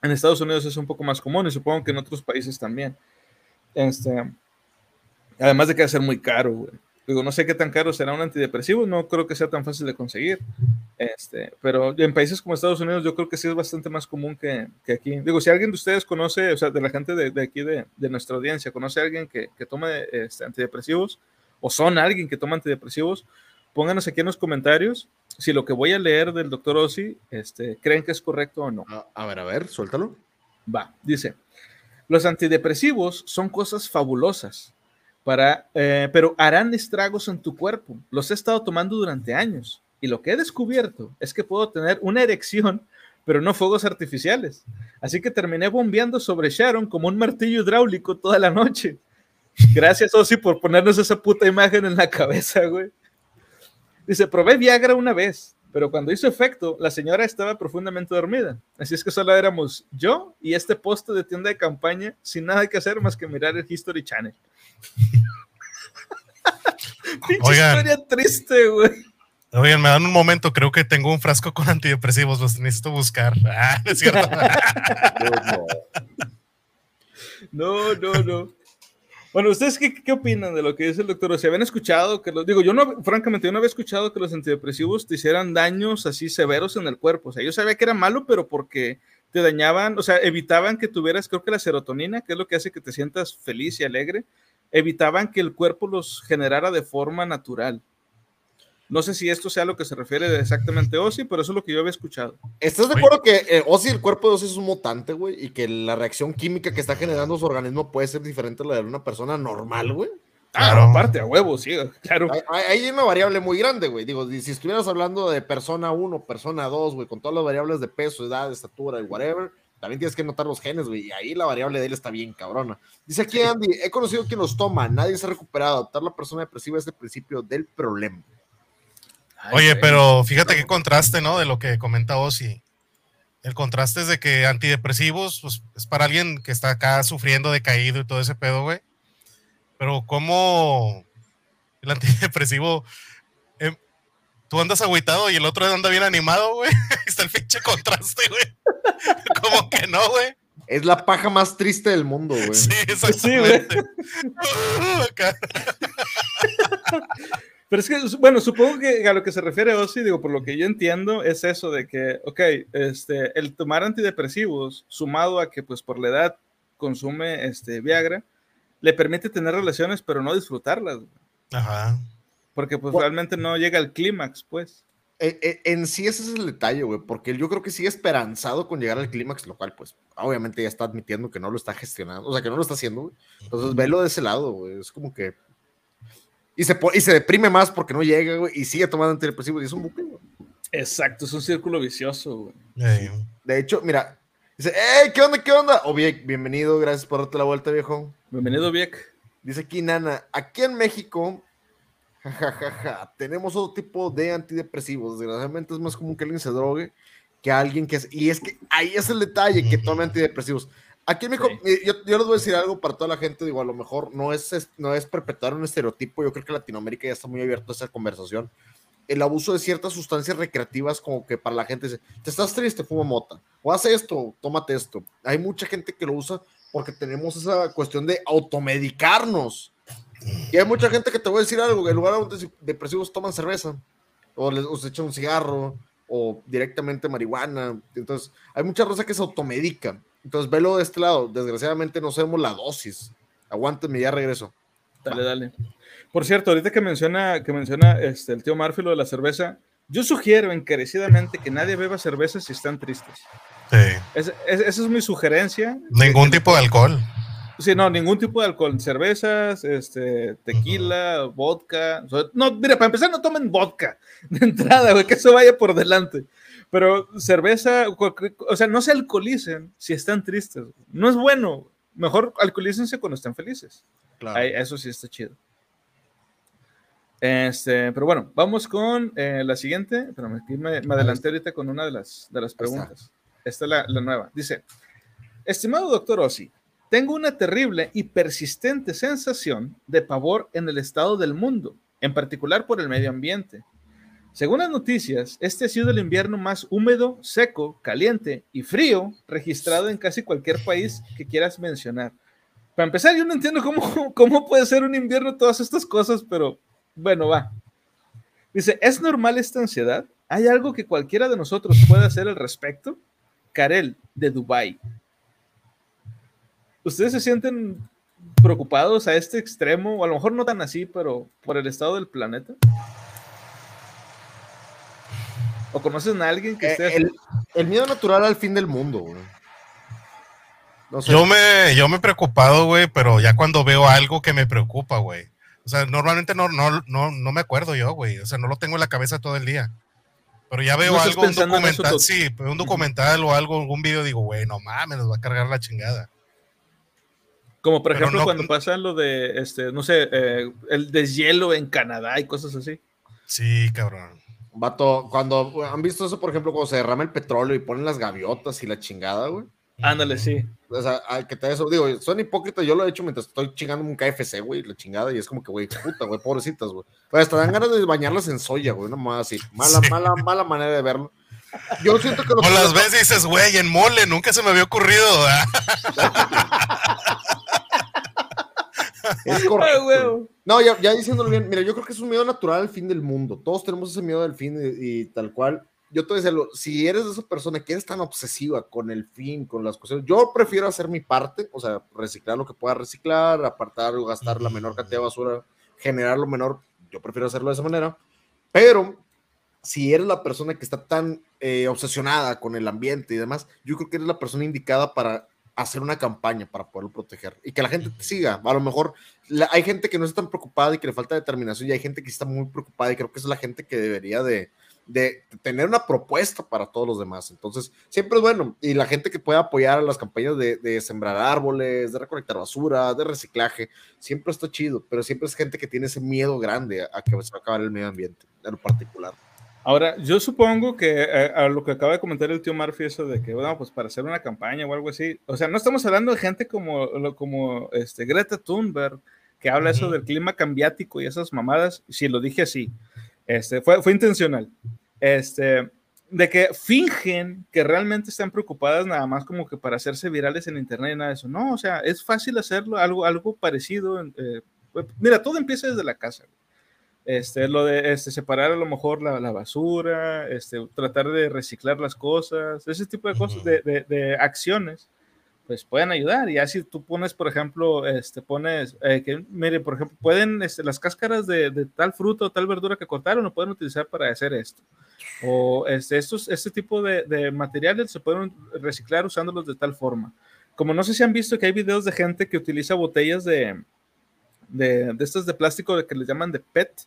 En Estados Unidos es un poco más común y supongo que en otros países también. Este, además de que va a ser muy caro, güey. Digo, no sé qué tan caro será un antidepresivo, no creo que sea tan fácil de conseguir. Este, pero en países como Estados Unidos yo creo que sí es bastante más común que, que aquí. Digo, si alguien de ustedes conoce, o sea, de la gente de, de aquí de, de, nuestra audiencia, conoce a alguien que, que tome este, antidepresivos o son alguien que toma antidepresivos, pónganos aquí en los comentarios si lo que voy a leer del doctor Ossi este, creen que es correcto o no. A, a ver, a ver, suéltalo. Va, dice, los antidepresivos son cosas fabulosas, para, eh, pero harán estragos en tu cuerpo. Los he estado tomando durante años y lo que he descubierto es que puedo tener una erección, pero no fuegos artificiales. Así que terminé bombeando sobre Sharon como un martillo hidráulico toda la noche. Gracias, Osi, por ponernos esa puta imagen en la cabeza, güey. Dice, probé Viagra una vez, pero cuando hizo efecto, la señora estaba profundamente dormida. Así es que solo éramos yo y este poste de tienda de campaña sin nada que hacer más que mirar el History Channel. *laughs* Pinche Oigan. historia triste, güey. Oigan, me dan un momento, creo que tengo un frasco con antidepresivos, los necesito buscar. Ah, es cierto. *laughs* No, no, no. Bueno, ¿ustedes qué, qué opinan de lo que dice el doctor? ¿O se habían escuchado que los, digo, yo no, francamente, yo no había escuchado que los antidepresivos te hicieran daños así severos en el cuerpo. O sea, yo sabía que era malo, pero porque te dañaban, o sea, evitaban que tuvieras, creo que la serotonina, que es lo que hace que te sientas feliz y alegre, evitaban que el cuerpo los generara de forma natural. No sé si esto sea lo que se refiere exactamente Ozzy, pero eso es lo que yo había escuchado. ¿Estás de acuerdo que eh, Ozzy, el cuerpo de Ozzy es un mutante, güey? Y que la reacción química que está generando su organismo puede ser diferente a la de una persona normal, güey. Ah, Claro. aparte, a huevo, sí, claro. Hay, hay- hay una variable muy grande, güey. Digo, si estuvieras hablando de persona 1, persona 2, güey, con todas las variables de peso, edad, estatura y whatever, también tienes que notar los genes, güey. Y ahí la variable de él está bien cabrona. Dice aquí Andy, he conocido quien los toma, nadie se ha recuperado. Adoptar la persona depresiva es el principio del problema. Ay, Oye, güey. pero fíjate qué contraste, ¿no? De lo que comenta Ozzy. El contraste es de que antidepresivos, pues es para alguien que está acá sufriendo de caído y todo ese pedo, güey. Pero cómo el antidepresivo, em, tú andas agüitado y el otro anda bien animado, güey. *laughs* Está el pinche contraste, güey. *laughs* Como que no, güey. Es la paja más triste del mundo, güey. Sí, Sí, güey. *laughs* Pero es que, bueno, supongo que a lo que se refiere Ozzy, digo, por lo que yo entiendo, es eso de que, ok, este, el tomar antidepresivos, sumado a que, pues, por la edad consume este, Viagra, le permite tener relaciones, pero no disfrutarlas, güey. Ajá. porque, pues, Bueno. realmente no llega al clímax, pues. Eh, eh, en sí ese es el detalle, güey, porque yo creo que sigue esperanzado con llegar al clímax, lo cual, pues, obviamente ya está admitiendo que no lo está gestionando, o sea, que no lo está haciendo, güey. Entonces, velo de ese lado, güey, es como que... Y se, y se deprime más porque no llega, güey, y sigue tomando antidepresivos, y es un bucle, güey. Exacto, es un círculo vicioso, güey. Ey. De hecho, mira, dice, ¡Ey, qué onda, qué onda! O bien, bienvenido, gracias por darte la vuelta, viejo. Bienvenido, Vic. Dice aquí Nana, aquí en México, jajajaja, tenemos otro tipo de antidepresivos. Desgraciadamente es más común que alguien se drogue que alguien que... es- Y es que ahí es el detalle, que tome antidepresivos. Aquí México, Sí. eh, yo, yo les voy a decir algo para toda la gente, digo, a lo mejor no es, es- no es perpetuar un estereotipo, yo creo que Latinoamérica ya está muy abierto a esa conversación. El abuso de ciertas sustancias recreativas como que para la gente dice, te estás triste, fuma mota, o haz esto, tómate esto. Hay mucha gente que lo usa porque tenemos esa cuestión de automedicarnos. Y hay mucha gente que te voy a decir algo, que en lugar de antidepresivos depresivos toman cerveza, o, les, o se echan un cigarro, o directamente marihuana. Entonces, hay mucha raza que se automedica. Entonces, velo de este lado. Desgraciadamente no sabemos la dosis. Aguántame, ya regreso. Dale, dale. Por cierto, ahorita que menciona, que menciona este, el tío Murphy lo de la cerveza, yo sugiero encarecidamente que nadie beba cerveza si están tristes. Sí. Es- es- esa es mi sugerencia. Ningún tipo de alcohol. Sí, no, ningún tipo de alcohol. Cervezas, este, tequila, vodka. o sea, No, mira, para empezar, no tomen vodka de entrada, güey, que eso vaya por delante. Pero cerveza, o sea, no se alcoholicen si están tristes. No es bueno. Mejor alcoholícense cuando estén felices. Claro. Ahí- eso sí está chido. Este, pero bueno, vamos con eh, la siguiente. Aquí me, me adelanté ahorita con una de las, de las preguntas. Esta es la, la nueva. Dice, estimado doctor Ossi, tengo una terrible y persistente sensación de pavor en el estado del mundo, en particular por el medio ambiente. Según las noticias, este ha sido el invierno más húmedo, seco, caliente y frío registrado en casi cualquier país que quieras mencionar. Para empezar, yo no entiendo cómo, *laughs* cómo puede ser un invierno todas estas cosas, pero bueno, va. Dice, ¿es normal esta ansiedad? ¿Hay algo que cualquiera de nosotros pueda hacer al respecto? Karel, de Dubai. ¿Ustedes se sienten preocupados a este extremo? O a lo mejor no tan así, pero por el estado del planeta. ¿O conocen a alguien que Eh, esté así? el, el miedo natural al fin del mundo, güey. No sé. Yo me, yo me he preocupado, güey, pero ya cuando veo algo que me preocupa, güey. O sea, normalmente no, no, no, no me acuerdo yo, güey. O sea, no lo tengo en la cabeza todo el día. Pero ya veo No algo, un documental, sí, un documental o algo, algún video, digo, güey, no mames, nos va a cargar la chingada. Como por pero ejemplo no- cuando pasa lo de, este, no sé, eh, el deshielo en Canadá y cosas así. Sí, cabrón. Vato, cuando han visto eso, por ejemplo, cuando se derrama el petróleo y ponen las gaviotas y la chingada, güey. Ándale, sí. O sea, ay, que te eso, digo, son hipócritas, yo lo he hecho mientras estoy chingando un KFC, güey, la chingada, y es como que, güey, puta, güey, pobrecitas, güey. Pero hasta dan ganas de bañarlas en soya, güey, nomás así. Mala, Sí. mala, mala manera de verlo. Yo siento que lo O las ves y dices, güey, en mole, nunca se me había ocurrido. *laughs* es *laughs* correcto. No, ya, ya diciéndolo bien, mira, yo creo que es un miedo natural al fin del mundo. Todos tenemos ese miedo del fin y, y tal cual. yo te decía, si eres de esa persona que eres tan obsesiva con el fin, con las cosas, yo prefiero hacer mi parte, o sea, reciclar lo que pueda reciclar, apartar o gastar la menor cantidad de basura, generar lo menor, yo prefiero hacerlo de esa manera, pero si eres la persona que está tan eh, obsesionada con el ambiente y demás, yo creo que eres la persona indicada para hacer una campaña para poderlo proteger y que la gente te siga. A lo mejor hay gente que no está tan preocupada y que le falta determinación y hay gente que está muy preocupada y creo que es la gente que debería de, de tener una propuesta para todos los demás. Entonces, siempre es bueno. Y la gente que pueda apoyar a las campañas de, sembrar árboles, de recolectar basura, de reciclaje, siempre está chido, pero siempre es gente que tiene ese miedo grande a, que se va a acabar el medio ambiente, en lo particular. Ahora, yo supongo que eh, a, lo que acaba de comentar el tío Murphy, eso de que, bueno, pues para hacer una campaña o algo así, o sea, no estamos hablando de gente como, como este, Greta Thunberg, que habla eso del clima cambiático y esas mamadas, si lo dije así, este, fue, fue intencional, este, de que fingen que realmente están preocupadas nada más como que para hacerse virales en internet y nada de eso, no, o sea, es fácil hacerlo, algo, algo parecido, eh, pues, mira, todo empieza desde la casa, este, lo de este, separar a lo mejor la, la, basura, este, tratar de reciclar las cosas, ese tipo de cosas, de, de, de, acciones, pues pueden ayudar. Y así tú pones, por ejemplo, este, pones, eh, que, mire, por ejemplo, pueden, este, las cáscaras de, de, tal fruto o tal verdura que cortaron, lo pueden utilizar para hacer esto. O este, estos, este tipo de, de materiales se pueden reciclar usándolos de tal forma. Como no sé si han visto que hay videos de gente que utiliza botellas de, de, de estas de plástico que les llaman de PET,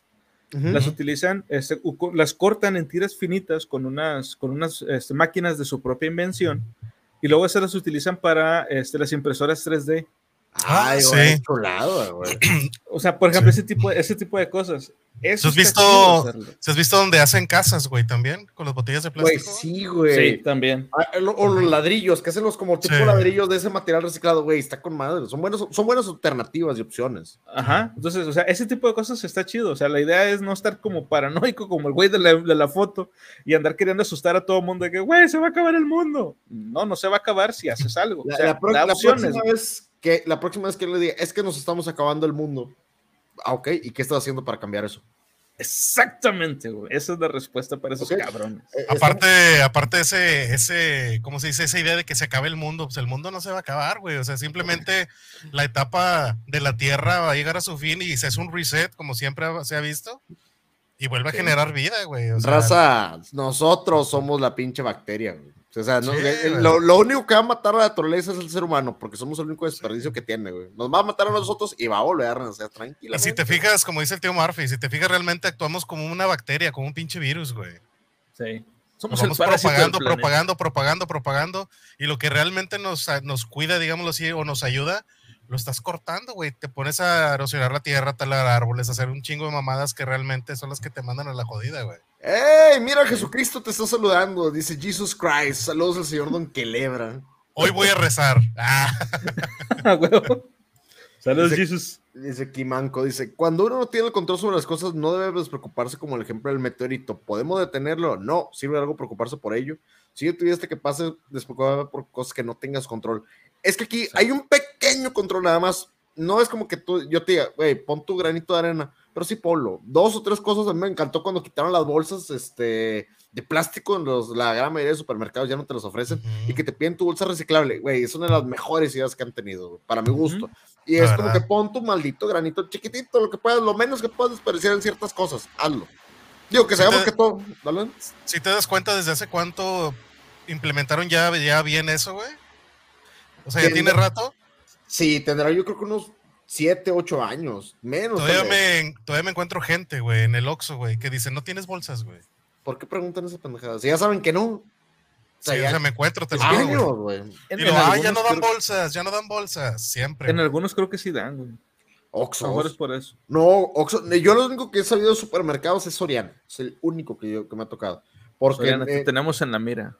las utilizan, este, las cortan en tiras finitas con unas, con unas este, máquinas de su propia invención y luego esas las utilizan para este, las impresoras 3D. Ay, sí. güey. *clears throat* O sea, por ejemplo, ese, tipo, ese tipo de cosas. Eso ¿Has visto, ¿Has visto donde hacen casas, güey, también? Con las botellas de plástico. Güey, sí, güey. Sí, también. Ah, o los ladrillos, que hacen los como tipo ladrillos de ese material reciclado, güey, está con madre. Son, buenos, son buenas alternativas y opciones. Ajá. Entonces, o sea, ese tipo de cosas está chido. O sea, la idea es no estar como paranoico como el güey de la, de la foto y andar queriendo asustar a todo el mundo de que, güey, se va a acabar el mundo. No, no se va a acabar si haces algo. La, o sea, la, próxima vez que la próxima vez que le diga, es que nos estamos acabando el mundo. Ah, ok, ¿y qué estás haciendo para cambiar eso? Exactamente, güey. Esa es la respuesta para esos cabrones. Eh, aparte, aparte ese, ese, ¿cómo se dice? Esa idea de que se acabe el mundo, pues el mundo no se va a acabar, güey. O sea, simplemente la etapa de la Tierra va a llegar a su fin y se hace un reset, como siempre se ha visto, y vuelve a generar vida, güey. Raza, nosotros somos la pinche bacteria, güey. O sea, lo, único que va a matar a la naturaleza es el ser humano, porque somos el único desperdicio que tiene, güey. Nos va a matar a nosotros y va a volver a renacer tranquila. Y si te fijas, como dice el tío Murphy, si te fijas, realmente actuamos como una bacteria, como un pinche virus, güey. Sí. Somos vamos propagando, propagando, propagando, propagando, y lo que realmente nos, nos cuida, digámoslo así, o nos ayuda, lo estás cortando, güey. Te pones a erosionar la tierra, talar árboles, hacer un chingo de mamadas que realmente son las que te mandan a la jodida, güey. ¡Ey! Mira, Jesucristo te está saludando. Dice Jesus Christ. Saludos al señor Don Quelebra. Hoy voy a rezar. *laughs* Ah. *laughs* Saludos, Jesus. Dice Kimanko, dice, cuando uno no tiene el control sobre las cosas, no debe preocuparse como el ejemplo del meteorito. ¿Podemos detenerlo? No, sirve algo preocuparse por ello. Si yo tuviste que pase despreocupado por cosas que no tengas control. Es que aquí hay un pequeño control nada más. No es como que tú, yo te diga, güey, pon tu granito de arena pero sí polo. Dos o tres cosas a mí me encantó cuando quitaron las bolsas este, de plástico en los, la gran mayoría de supermercados, ya no te los ofrecen, y que te piden tu bolsa reciclable, güey, es una de las mejores ideas que han tenido, para mi gusto. Y es como que pon tu maldito granito chiquitito, lo que puedas, lo menos que puedas desperdiciar en ciertas cosas, hazlo. Digo, que sabemos que todo, ¿vale? Si te das cuenta desde hace cuánto implementaron ya, ya bien eso, güey. O sea, ya tiene rato. Sí, tendrá yo creo que unos siete, ocho años, menos. Todavía me, todavía me encuentro gente, güey, en el Oxxo, güey, que dice, no tienes bolsas, güey. ¿Por qué preguntan esa pendejada? Si ya saben que no. O sea, sí, ya... o sea, me encuentro, te lo digo, güey. Y lo, ah, ya no dan bolsas, ya no dan bolsas, siempre. En algunos creo que sí dan, güey. Oxxo. Mejor es por eso. No, Oxxo, yo lo único que he sabido de supermercados es Soriana. Es el único que, yo, que me ha tocado. Porque Soriana, te tenemos en la mira.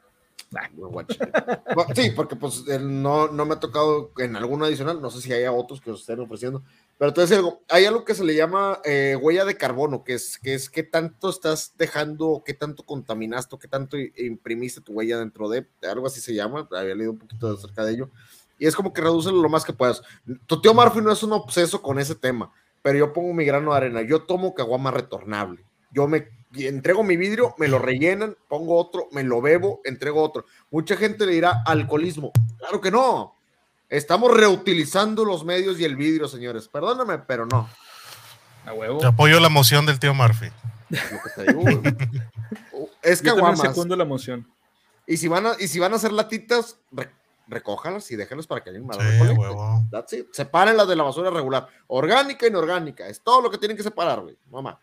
*laughs* sí, porque pues no, no me ha tocado en alguno adicional, no sé si haya otros que os estén ofreciendo, pero entonces hay algo que se le llama eh, huella de carbono, que es, que es qué tanto estás dejando, qué tanto contaminaste, qué tanto imprimiste tu huella dentro de, algo así se llama, había leído un poquito acerca de ello, y es como que reduce lo más que puedas. Tu tío Murphy no es un obseso con ese tema, pero yo pongo mi grano de arena, yo tomo caguama retornable Yo me entrego mi vidrio, me lo rellenan, pongo otro, me lo bebo, entrego otro. Mucha gente le dirá alcoholismo. Claro que no. Estamos reutilizando los medios y el vidrio, señores. Perdóname, pero no. A huevo. Te apoyo la moción del tío Murphy. Lo que te digo, güey. *laughs* es que aguamas. secundo la moción. Y si van a, y si van a hacer latitas, re- recójanlas y déjenlas para que alguien más Sí, las recolecte. huevo. That's it. Sepárenlas de la basura regular. Orgánica e inorgánica. Es todo lo que tienen que separar, güey. Mamá.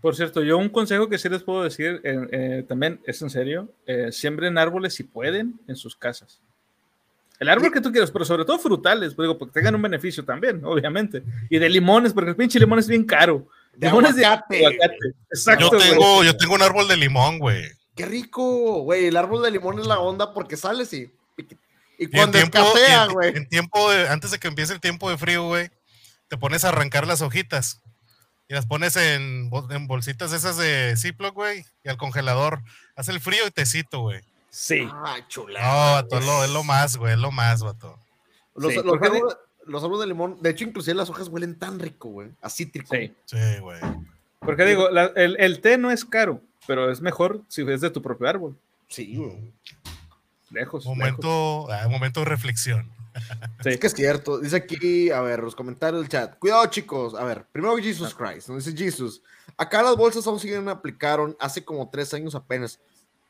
Por cierto, yo un consejo que sí les puedo decir, eh, eh, también es en serio, eh, siembren árboles si pueden en sus casas. El árbol que tú quieras, pero sobre todo frutales, pues, digo, porque tengan un beneficio también, obviamente. Y de limones, porque el pinche limón es bien caro. De limones aguacate. de aguacate. Exacto, Yo güey. tengo, yo tengo un árbol de limón, güey. Qué rico, güey. El árbol de limón es la onda porque sales y. Y cuando tiempo, y en- güey. en tiempo de, antes de que empiece el tiempo de frío, güey, te pones a arrancar las hojitas y las pones en, en bolsitas esas de Ziploc, güey, y al congelador. Hace el frío y tecito, güey. Sí. Ay, chula. No, vato, es lo, es lo más, güey, es lo más, vato. Los, Sí, los árboles, los árboles de limón, de hecho, inclusive las hojas huelen tan rico, güey. A cítrico. Sí. Sí, güey. Porque digo, la- el, el té no es caro, pero es mejor si es de tu propio árbol. Sí, güey. Lejos. lejos. Momento, ah, momento de reflexión. Sí. Es que es cierto. Dice aquí, a ver, los comentarios del chat. Cuidado, chicos. A ver, primero Jesus Christ. ¿no? Dice Jesus. Acá las bolsas aún siguen aplicaron hace como tres años apenas.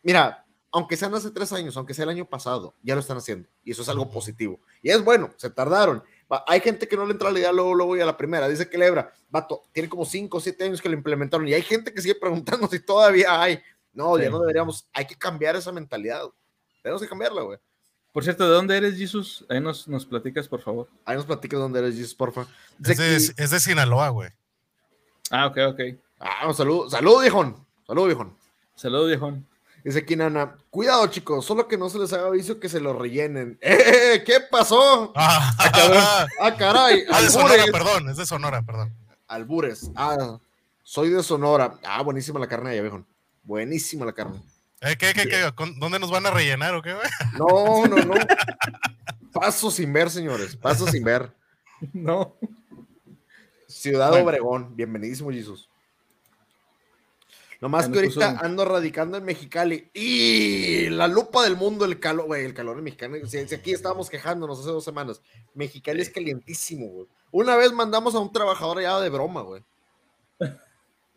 Mira, aunque sean hace tres años, aunque sea el año pasado, ya lo están haciendo. Y eso es algo positivo. Y es bueno, se tardaron. Hay gente que no le entra la idea luego, luego y a la primera. Dice que Lebra, vato, tiene como cinco o siete años que lo implementaron. Y hay gente que sigue preguntando *laughs* si todavía hay. No, ya Sí. no deberíamos. Hay que cambiar esa mentalidad. Tenemos que cambiarla, güey. Por cierto, ¿de dónde eres, Jesus? Ahí nos, nos platicas, por favor. Ahí nos platicas dónde eres, Jesus, porfa. Es de, es de Sinaloa, güey. Ah, ok, ok. Ah, un saludo, saludo, viejón. Saludo, viejón. Saludos, viejón. Dice aquí Nana, cuidado chicos, solo que no se les haga aviso que se lo rellenen. *laughs* ¡Eh! ¿Qué pasó? Ah, Ah, caray, *laughs* ah, de Sonora, perdón, es de Sonora, perdón. Albures. Ah, soy de Sonora. Ah, buenísima la carne allá, viejón. Buenísima la carne. Eh, ¿qué, qué, qué? ¿Con- ¿Dónde nos van a rellenar o qué, güey? No, no, no. Paso sin ver, señores. Paso sin ver. *laughs* No. Ciudad Bueno. Obregón. Bienvenidísimo, Jesús. Nomás que ahorita puso- ando radicando en Mexicali. Y la lupa del mundo, el calor, güey, el calor en Mexicali. Si, si aquí estábamos quejándonos hace dos semanas. Mexicali es calientísimo, güey. Una vez mandamos a un trabajador allá de broma, güey. *laughs*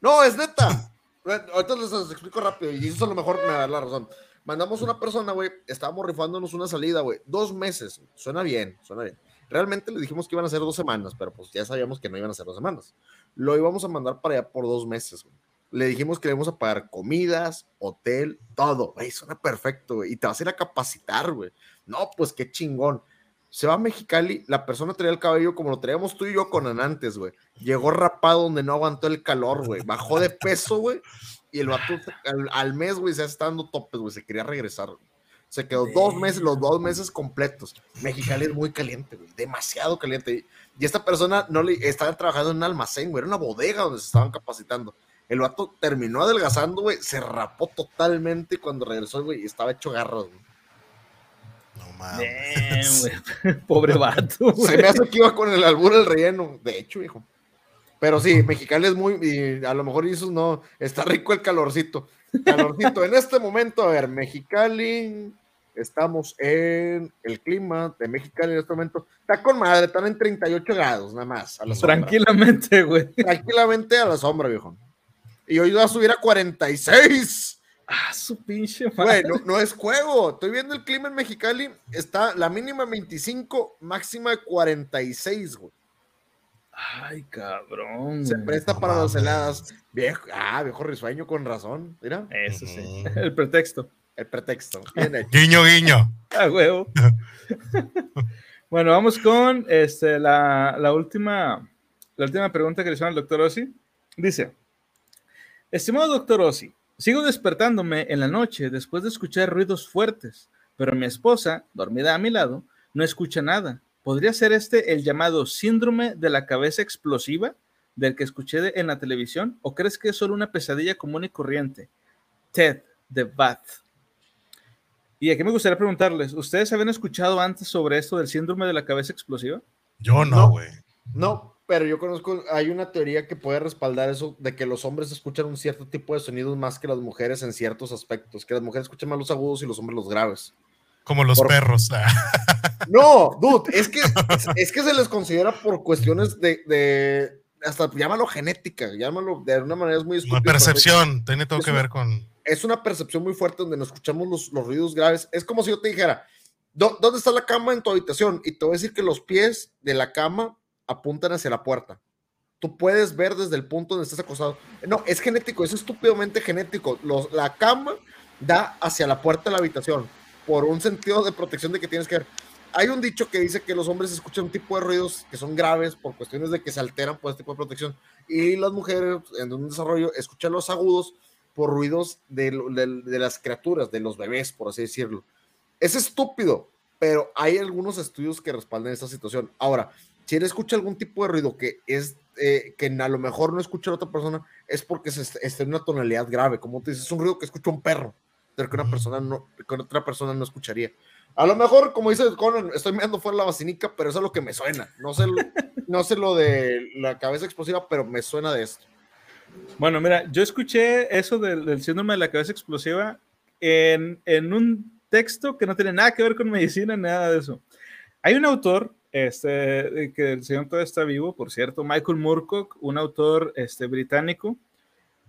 No, es neta. Ahorita les, explico rápido y eso a lo mejor me da la razón. Mandamos una persona, güey, estábamos rifándonos una salida, güey. Dos meses. Suena bien, suena bien. Realmente le dijimos que iban a ser dos semanas, pero pues ya sabíamos que no iban a ser dos semanas. Lo íbamos a mandar para allá por dos meses, güey. Le dijimos que le íbamos a pagar comidas, hotel, todo. Güey, suena perfecto, güey. Y te vas a ir a capacitar, güey. No, pues qué chingón. Se va a Mexicali, la persona traía el cabello como lo traíamos tú y yo con antes, güey. Llegó rapado donde no aguantó el calor, güey. Bajó de peso, güey. Y el vato al, al mes, güey, se está dando topes, güey. Se quería regresar. güey. Se quedó dos meses, los dos meses completos. Mexicali es muy caliente, güey. Demasiado caliente. Y esta persona no le estaba trabajando en un almacén, güey. Era una bodega donde se estaban capacitando. El vato terminó adelgazando, güey. Se rapó totalmente y cuando regresó, güey, estaba hecho garras, güey. No mames. *laughs* Pobre vato, *laughs* Se me hace que iba con el albur el relleno. De hecho, hijo. Pero sí, Mexicali es muy. Y a lo mejor eso no. Está rico el calorcito. Calorcito. en este momento, a ver, Mexicali. Estamos en el clima de Mexicali en este momento. Está con madre, están en 38 grados, nada más. A la sombra. Tranquilamente, güey. Tranquilamente a la sombra, viejo. Y hoy va a subir a 46. Ah, su pinche Güey, madre. no, no es juego. Estoy viendo el clima en Mexicali. Está la mínima 25, máxima de 46, güey. Ay, cabrón. Se güey. presta para las heladas. Viejo, ah, viejo risueño con razón. Mira, Eso sí. El pretexto. el pretexto. Bien hecho. Guiño, guiño. *laughs* Ah, huevo. *laughs* bueno, vamos con este, la, la última, la última pregunta que le hicieron al doctor Ossi. Dice, estimado doctor Ossi, sigo despertándome en la noche después de escuchar ruidos fuertes, pero mi esposa, dormida a mi lado, no escucha nada. ¿Podría ser este el llamado síndrome de la cabeza explosiva del que escuché de- en la televisión? ¿O crees que es solo una pesadilla común y corriente? Ted de Bath. Y aquí me gustaría preguntarles, ¿ustedes habían escuchado antes sobre esto del síndrome de la cabeza explosiva? Yo no, No. güey. No, pero yo conozco, hay una teoría que puede respaldar eso, de que los hombres escuchan un cierto tipo de sonidos más que las mujeres en ciertos aspectos, que las mujeres escuchan más los agudos y los hombres los graves. Como los Por- perros. *laughs* No, dude, es que, es, es que se les considera por cuestiones de, de hasta llámalo genética, llámalo de una manera es muy Una percepción. Tiene todo es que una- ver con. Es una percepción muy fuerte donde nos escuchamos los, los ruidos graves. Es como si yo te dijera, "¿Dó- ¿dónde está la cama en tu habitación? Y te voy a decir que los pies de la cama apuntan hacia la puerta. Tú puedes ver desde el punto donde estás acostado. No, es genético, es estúpidamente genético. Los, la cama da hacia la puerta de la habitación por un sentido de protección de que tienes que ver. Hay un dicho que dice que los hombres escuchan un tipo de ruidos que son graves por cuestiones de que se alteran por este tipo de protección y las mujeres en un desarrollo escuchan los agudos por ruidos de, de las criaturas, de los bebés, por así decirlo. Es estúpido, pero hay algunos estudios que respaldan esta situación. Ahora, si él escucha algún tipo de ruido que es eh, que a lo mejor no escucha la otra persona, es porque se est- está en una tonalidad grave. Como tú dices, es un ruido que escucha un perro, pero que una persona no, que otra persona no escucharía. A lo mejor, como dice Conan, estoy mirando fuera la vacinica, pero eso es lo que me suena. No sé, no sé lo de la cabeza explosiva, pero me suena de esto. Bueno, mira, yo escuché eso del, del síndrome de la cabeza explosiva en, en un texto que no tiene nada que ver con medicina, nada de eso. Hay un autor, este, que el señor todavía está vivo, por cierto, Michael Moorcock, un autor este, británico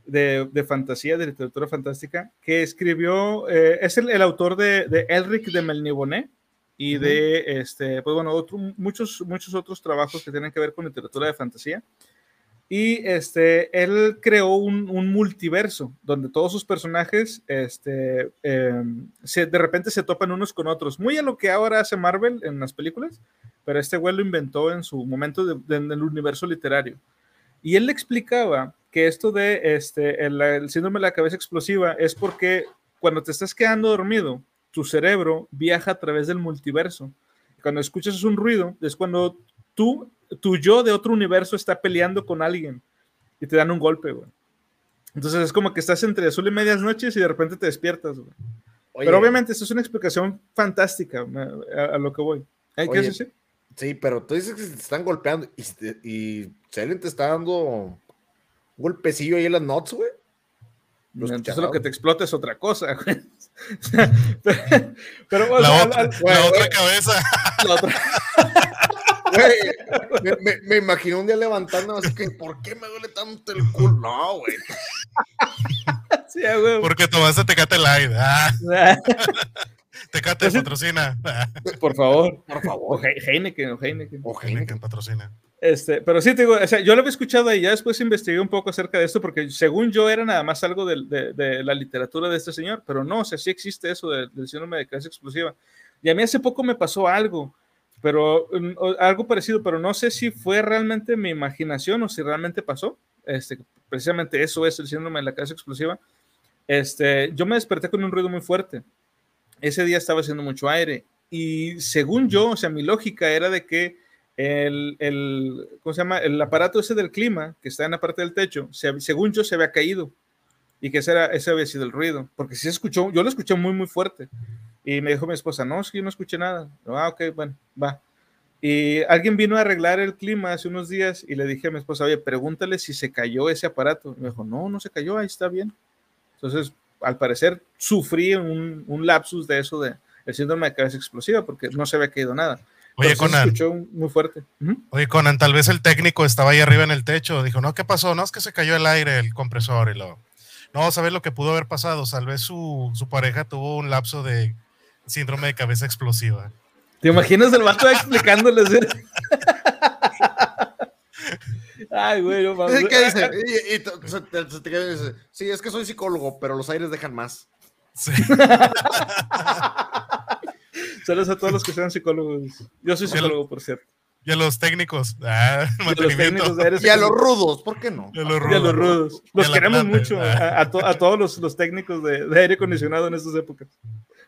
de, de fantasía, de literatura fantástica, que escribió, eh, es el, el autor de, de Elric de Melniboné y de, este, pues bueno, otro- muchos, muchos otros trabajos que tienen que ver con literatura de fantasía. Y este, él creó un, multiverso donde todos sus personajes este, se, de repente se topan unos con otros. Muy a lo que ahora hace Marvel en las películas, pero este güey lo inventó en su momento de- en el universo literario. Y él le explicaba que esto de este, el, el síndrome de la cabeza explosiva es porque cuando te estás quedando dormido, tu cerebro viaja a través del multiverso. Cuando escuchas un ruido, es cuando tú, tu yo de otro universo está peleando con alguien y te dan un golpe, güey. Entonces es como que estás entre azul y medias noches y de repente te despiertas, güey. Oye, Pero obviamente esto es una explicación fantástica a, a lo que voy. ¿Hay que Oye? Sí, pero tú dices que se te están golpeando y, y Selen te está dando un golpecillo ahí en las nuts, güey. Lo Entonces lo que te explota es otra cosa, *laughs* güey. Pero, pero, o La otra, al- la güey, otra güey. cabeza. la otra- Güey, *laughs* me, me, me imagino un día levantando así que, ¿por qué me duele tanto el culo? No, güey. sí, huevo. Porque tomaste Tecate Light. Ah, *laughs* Tecate Pues patrocina. Por favor. Por O favor. He- Heineken, o Heineken. O Heineken patrocina. Este, pero sí, te digo, o sea, yo lo había escuchado y ya después investigué un poco acerca de esto, porque según yo era nada más algo de, de la literatura de este señor, pero no, o sea, sí existe eso del, del síndrome de cabeza explosiva. Y a mí hace poco me pasó algo, pero mm, algo parecido, pero no sé si fue realmente mi imaginación o si realmente pasó. Este, precisamente eso es el síndrome de la cabeza explosiva. Este, yo me desperté con un ruido muy fuerte. Ese día estaba haciendo mucho aire y según yo, o sea, mi lógica era de que el, el, ¿cómo se llama? El aparato ese del clima que está en la parte del techo, se- según yo se había caído y que ese, era, ese había sido el ruido, porque sí escuchó, yo lo escuché muy, muy fuerte. Y me dijo mi esposa, no, es que yo no escuché nada. Ah, ok, bueno, va. Y alguien vino a arreglar el clima hace unos días y le dije a mi esposa, oye, pregúntale si se cayó ese aparato. Y me dijo, no, no se cayó, ahí está bien. Entonces, al parecer, sufrí un, un lapsus de eso de el síndrome de cabeza explosiva porque no se había caído nada. Oye, se Conan, escuchó muy fuerte. Oye, Conan, tal vez el técnico estaba ahí arriba en el techo. Dijo, no, ¿qué pasó? No, es que se cayó el aire, el compresor y lo. No, ¿sabes lo que pudo haber pasado? Tal vez su, su pareja tuvo un lapso de síndrome de cabeza explosiva. ¿Te imaginas el vato explicándoles? Ay, güey, no mames. ¿Qué dice? Y, y te- se te- se te queda y dice, sí, es que soy psicólogo, pero los aires dejan más. Sí. *laughs* Saludos a todos los que sean psicólogos. Yo soy psicólogo, por cierto. Y a los técnicos. Ah, Y a los técnicos de Y a los rudos, ¿por qué no? Y a los Y a rudos. los rudos. Queremos mucho a, a to- a todos los, los técnicos de, de aire acondicionado en estas épocas.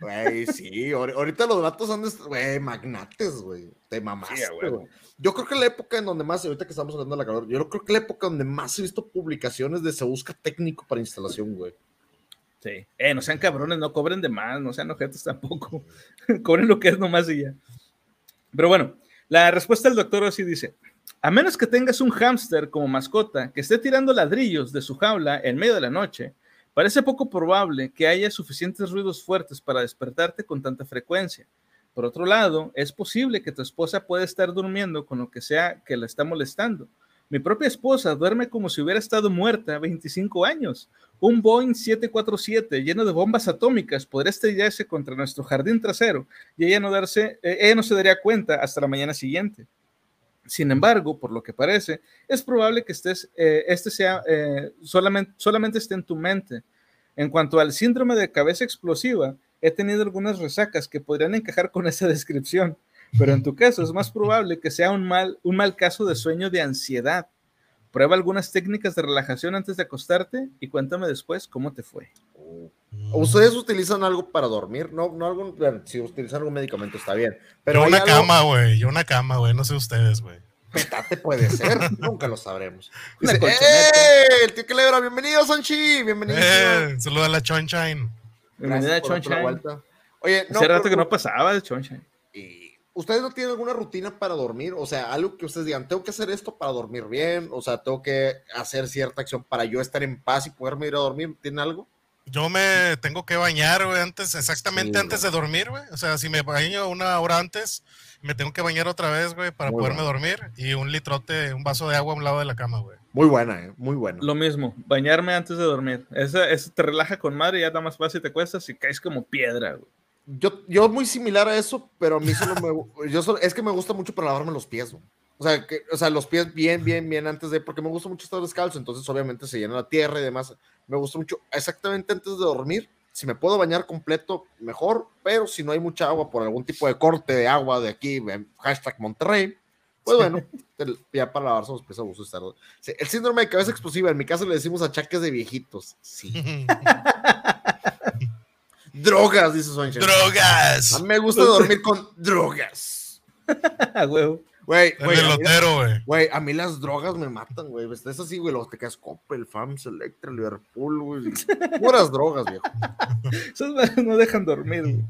Güey, sí, ahor- ahorita los vatos son, güey, magnates, güey. Te mamaste, Sí, güey. Yo creo que la época en donde más, ahorita que estamos hablando de la calor, yo creo que la época donde más he visto publicaciones de se busca técnico para instalación, güey. Sí. Eh, no sean cabrones, no cobren de más, no sean ojetes tampoco. *laughs* cobren lo que es nomás y ya. Pero bueno, la respuesta del doctor así dice: A menos que tengas un hámster como mascota que esté tirando ladrillos de su jaula en medio de la noche, parece poco probable que haya suficientes ruidos fuertes para despertarte con tanta frecuencia. Por otro lado, es posible que tu esposa pueda estar durmiendo con lo que sea que la está molestando. Mi propia esposa duerme como si hubiera estado muerta 25 años. Un Boeing 747 lleno de bombas atómicas podría estrellarse contra nuestro jardín trasero y ella no, darse, eh, ella no se daría cuenta hasta la mañana siguiente. Sin embargo, por lo que parece, es probable que estés, eh, este sea eh, solamente, solamente esté en tu mente. En cuanto al síndrome de cabeza explosiva, he tenido algunas resacas que podrían encajar con esa *laughs* descripción, pero en tu caso es más probable que sea un mal, un mal caso de sueño de ansiedad. Prueba algunas técnicas de relajación antes de acostarte y cuéntame después cómo te fue. ¿Ustedes utilizan algo para dormir? No, no algún, bueno, si utilizan algún medicamento está bien. Pero yo una algo- cama, güey. Yo una cama, güey. No sé ustedes, güey. Petate puede ser, *laughs* nunca lo sabremos. Dice. ¡Eh! El tío Culebra, bienvenido, Sanchi, bienvenido. Eh, saluda a la Chonchain. Bienvenida a Gracias por darte la Chonchain. vuelta. Oye, no, Hace rato pero- que no pasaba de Chonchain. y ¿Ustedes no tienen alguna rutina para dormir? O sea, algo que ustedes digan, tengo que hacer esto para dormir bien, o sea, tengo que hacer cierta acción para yo estar en paz y poderme ir a dormir. ¿Tienen algo? Yo me tengo que bañar, güey, antes, exactamente Sí, antes de dormir, güey. O sea, si me baño una hora antes, me tengo que bañar otra vez, güey, para Muy poderme bueno. dormir. Y un litrote, un vaso de agua a un lado de la cama, güey. Muy buena, ¿eh? Muy buena. Lo mismo, bañarme antes de dormir. Eso, eso te relaja con madre y ya nada más fácil te cuestas y caes como piedra. güey. Yo, yo muy similar a eso, pero a mí solo me, *laughs* yo solo- es que me gusta mucho para lavarme los pies, güey. O sea, que, o sea, los pies bien, bien, bien antes de, porque me gusta mucho estar descalzo, entonces obviamente se llena la tierra y demás. Me gusta mucho exactamente antes de dormir. Si me puedo bañar completo, mejor, pero si no hay mucha agua por algún tipo de corte de agua de aquí, hashtag Monterrey, pues bueno, ya para lavarse los pies a gusto estar. Sí, El síndrome de cabeza explosiva, en mi caso le decimos achaques de viejitos. Sí. *laughs* Drogas, dice Soncha. A ¡Drogas! mí me gusta dormir con drogas. *laughs* Ah, huevo. Güey, El güey, a mí- pelotero, güey. güey, a mí las drogas me matan, güey. Es así, güey, los te quedas Coppel, FAMS, Electra, Liverpool, güey. *laughs* Puras drogas, viejo. *laughs* Esos madres no dejan dormir. güey.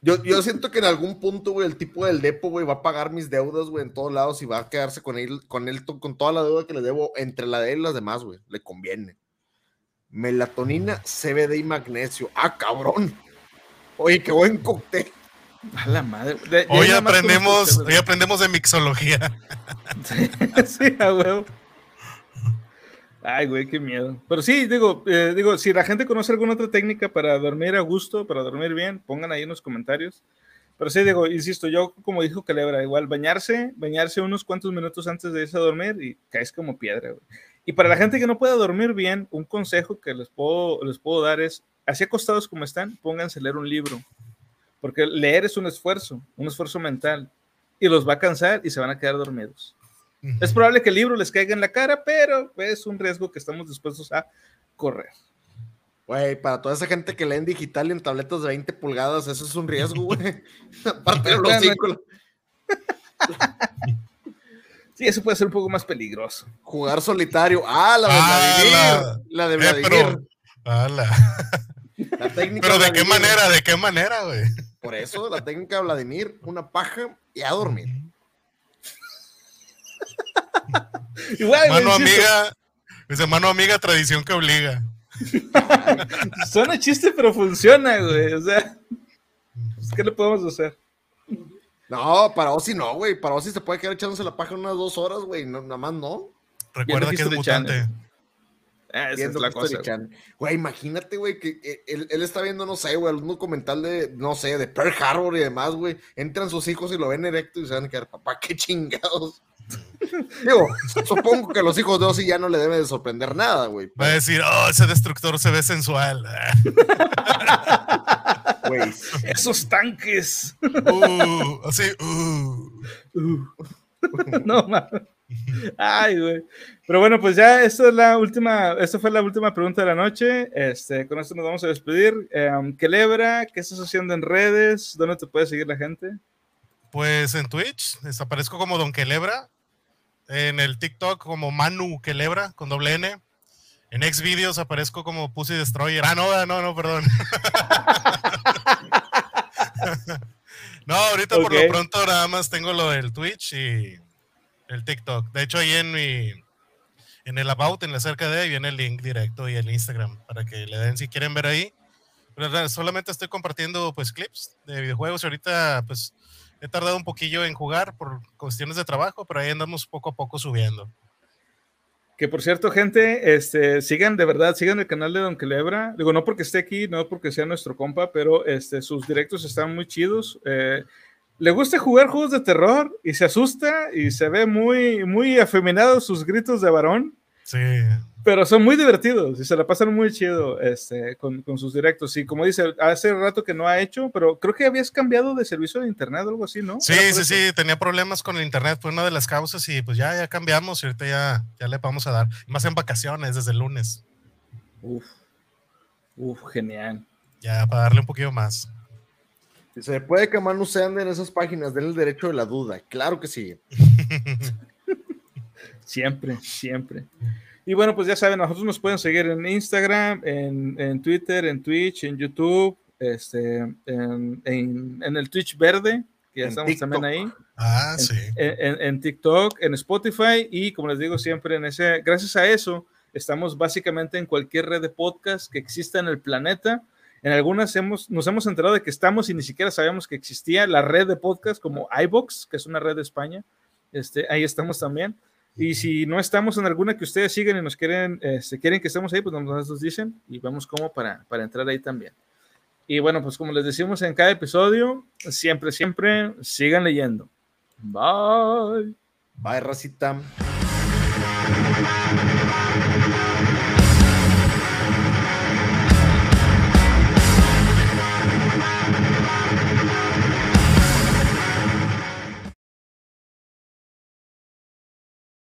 Yo, yo siento que en algún punto, güey, el tipo del depo, güey, va a pagar mis deudas, güey, en todos lados y va a quedarse con él, con él, con toda la deuda que le debo entre la de él y las demás, güey. Le conviene. Melatonina, CBD y magnesio. Ah, cabrón. Oye, qué buen cóctel. A la madre. De- Hoy aprendemos, hoy aprendemos de mixología. *laughs* sí, a huevo. Ay, güey, qué miedo. Pero sí, digo, eh, digo, si la gente conoce alguna otra técnica para dormir a gusto, para dormir bien, pongan ahí en los comentarios. Pero sí, digo, insisto, yo como dijo Calebra, igual bañarse, bañarse unos cuantos minutos antes de irse a dormir y caes como piedra, güey. Y para la gente que no pueda dormir bien, un consejo que les puedo, les puedo dar es, así acostados como están, pónganse a leer un libro. Porque leer es un esfuerzo, un esfuerzo mental. Y los va a cansar y se van a quedar dormidos. Es probable que el libro les caiga en la cara, pero es un riesgo que estamos dispuestos a correr. Güey, para toda esa gente que lee en digital y en tabletas de 20 pulgadas, eso es un riesgo, güey. *laughs* Aparte de los Bueno, hocico, Sí, eso puede ser un poco más peligroso. jugar solitario. Ah, la de Ah, Vladimir. La, de Eh, Vladimir. pero, ala. La técnica pero de qué manera, de qué manera, güey. Por eso, la técnica de Vladimir, una paja y a dormir. *laughs* Mano insisto, amiga, dice mano amiga, tradición que obliga. *laughs* Suena chiste, pero funciona, güey. O sea, pues, ¿qué le podemos hacer? No, para Ozzy no, güey. Para Ozzy se puede quedar echándose la paja unas dos horas, güey. No, nada más no. Recuerda que es mutante. Channel. Ah, esa es la History cosa. güey. Imagínate, güey, que eh, él, él está viendo, no sé, güey, algún documental de, no sé, de Pearl Harbor y demás, güey. Entran sus hijos y lo ven erecto y se van a quedar, papá, qué chingados. *laughs* Digo, supongo que a los hijos de Ozzy ya no le debe de sorprender nada, güey. Va a decir, oh, ese destructor se ve sensual. *laughs* Güey, Esos tanques. Uh, así, uh. *laughs* no mames. Ay, güey. Pero bueno, pues ya esta es la última, esta fue la última pregunta de la noche. Este, con esto nos vamos a despedir. Eh, Kelebra, ¿qué estás haciendo en redes? ¿Dónde te puede seguir la gente? Pues en Twitch aparezco como Don Quelebra. En el TikTok como Manu Quelebra con doble N. En Xvideos aparezco como Pussy Destroyer. Ah, no, no, no, perdón. *laughs* no, ahorita por lo pronto nada más tengo lo del Twitch y, El TikTok. De hecho, ahí en mi, en el About, en la cerca de, viene el link directo y el Instagram para que le den si quieren ver ahí. Pero solamente estoy compartiendo pues clips de videojuegos. Ahorita pues he tardado un poquillo en jugar por cuestiones de trabajo, pero ahí andamos poco a poco subiendo. Que por cierto, gente, este, sigan de verdad, sigan el canal de Don Quelebra. Digo, no porque esté aquí, no porque sea nuestro compa, pero este, sus directos están muy chidos. Eh, le gusta jugar juegos de terror y se asusta y se ve muy, muy afeminado sus gritos de varón. Sí. Pero son muy divertidos y se la pasan muy chido este, con, con, sus directos. Y como dice, hace rato que no ha hecho, pero creo que habías cambiado de servicio de internet o algo así, ¿no? Sí, sí, sí, tenía problemas con el internet, fue una de las causas y pues ya, ya cambiamos y ahorita ya, ya le vamos a dar. Más en vacaciones, desde el lunes. Uf, uf, genial. Ya, para darle un poquito más. Si se puede que no se ande en esas páginas, den el derecho de la duda. Claro que sí. *laughs* siempre, siempre. Y bueno, pues ya saben, nosotros nos pueden seguir en Instagram, en, en Twitter, en Twitch, en YouTube, este, en, en, en el Twitch verde, que ya En estamos también ahí. Ah, en, sí. en- en TikTok, en Spotify y como les digo siempre, en ese, gracias a eso, estamos básicamente en cualquier red de podcast que exista en el planeta. En algunas hemos, nos hemos enterado de que estamos y ni siquiera sabíamos que existía la red de podcast como iBox, que es una red de España. Este, ahí estamos también. Y si no estamos en alguna que ustedes siguen y nos quieren, este, quieren que estemos ahí, pues nos, nos dicen y vemos cómo para, para entrar ahí también. Y bueno, pues como les decimos en cada episodio, siempre, siempre sigan leyendo. Bye. Bye, racita.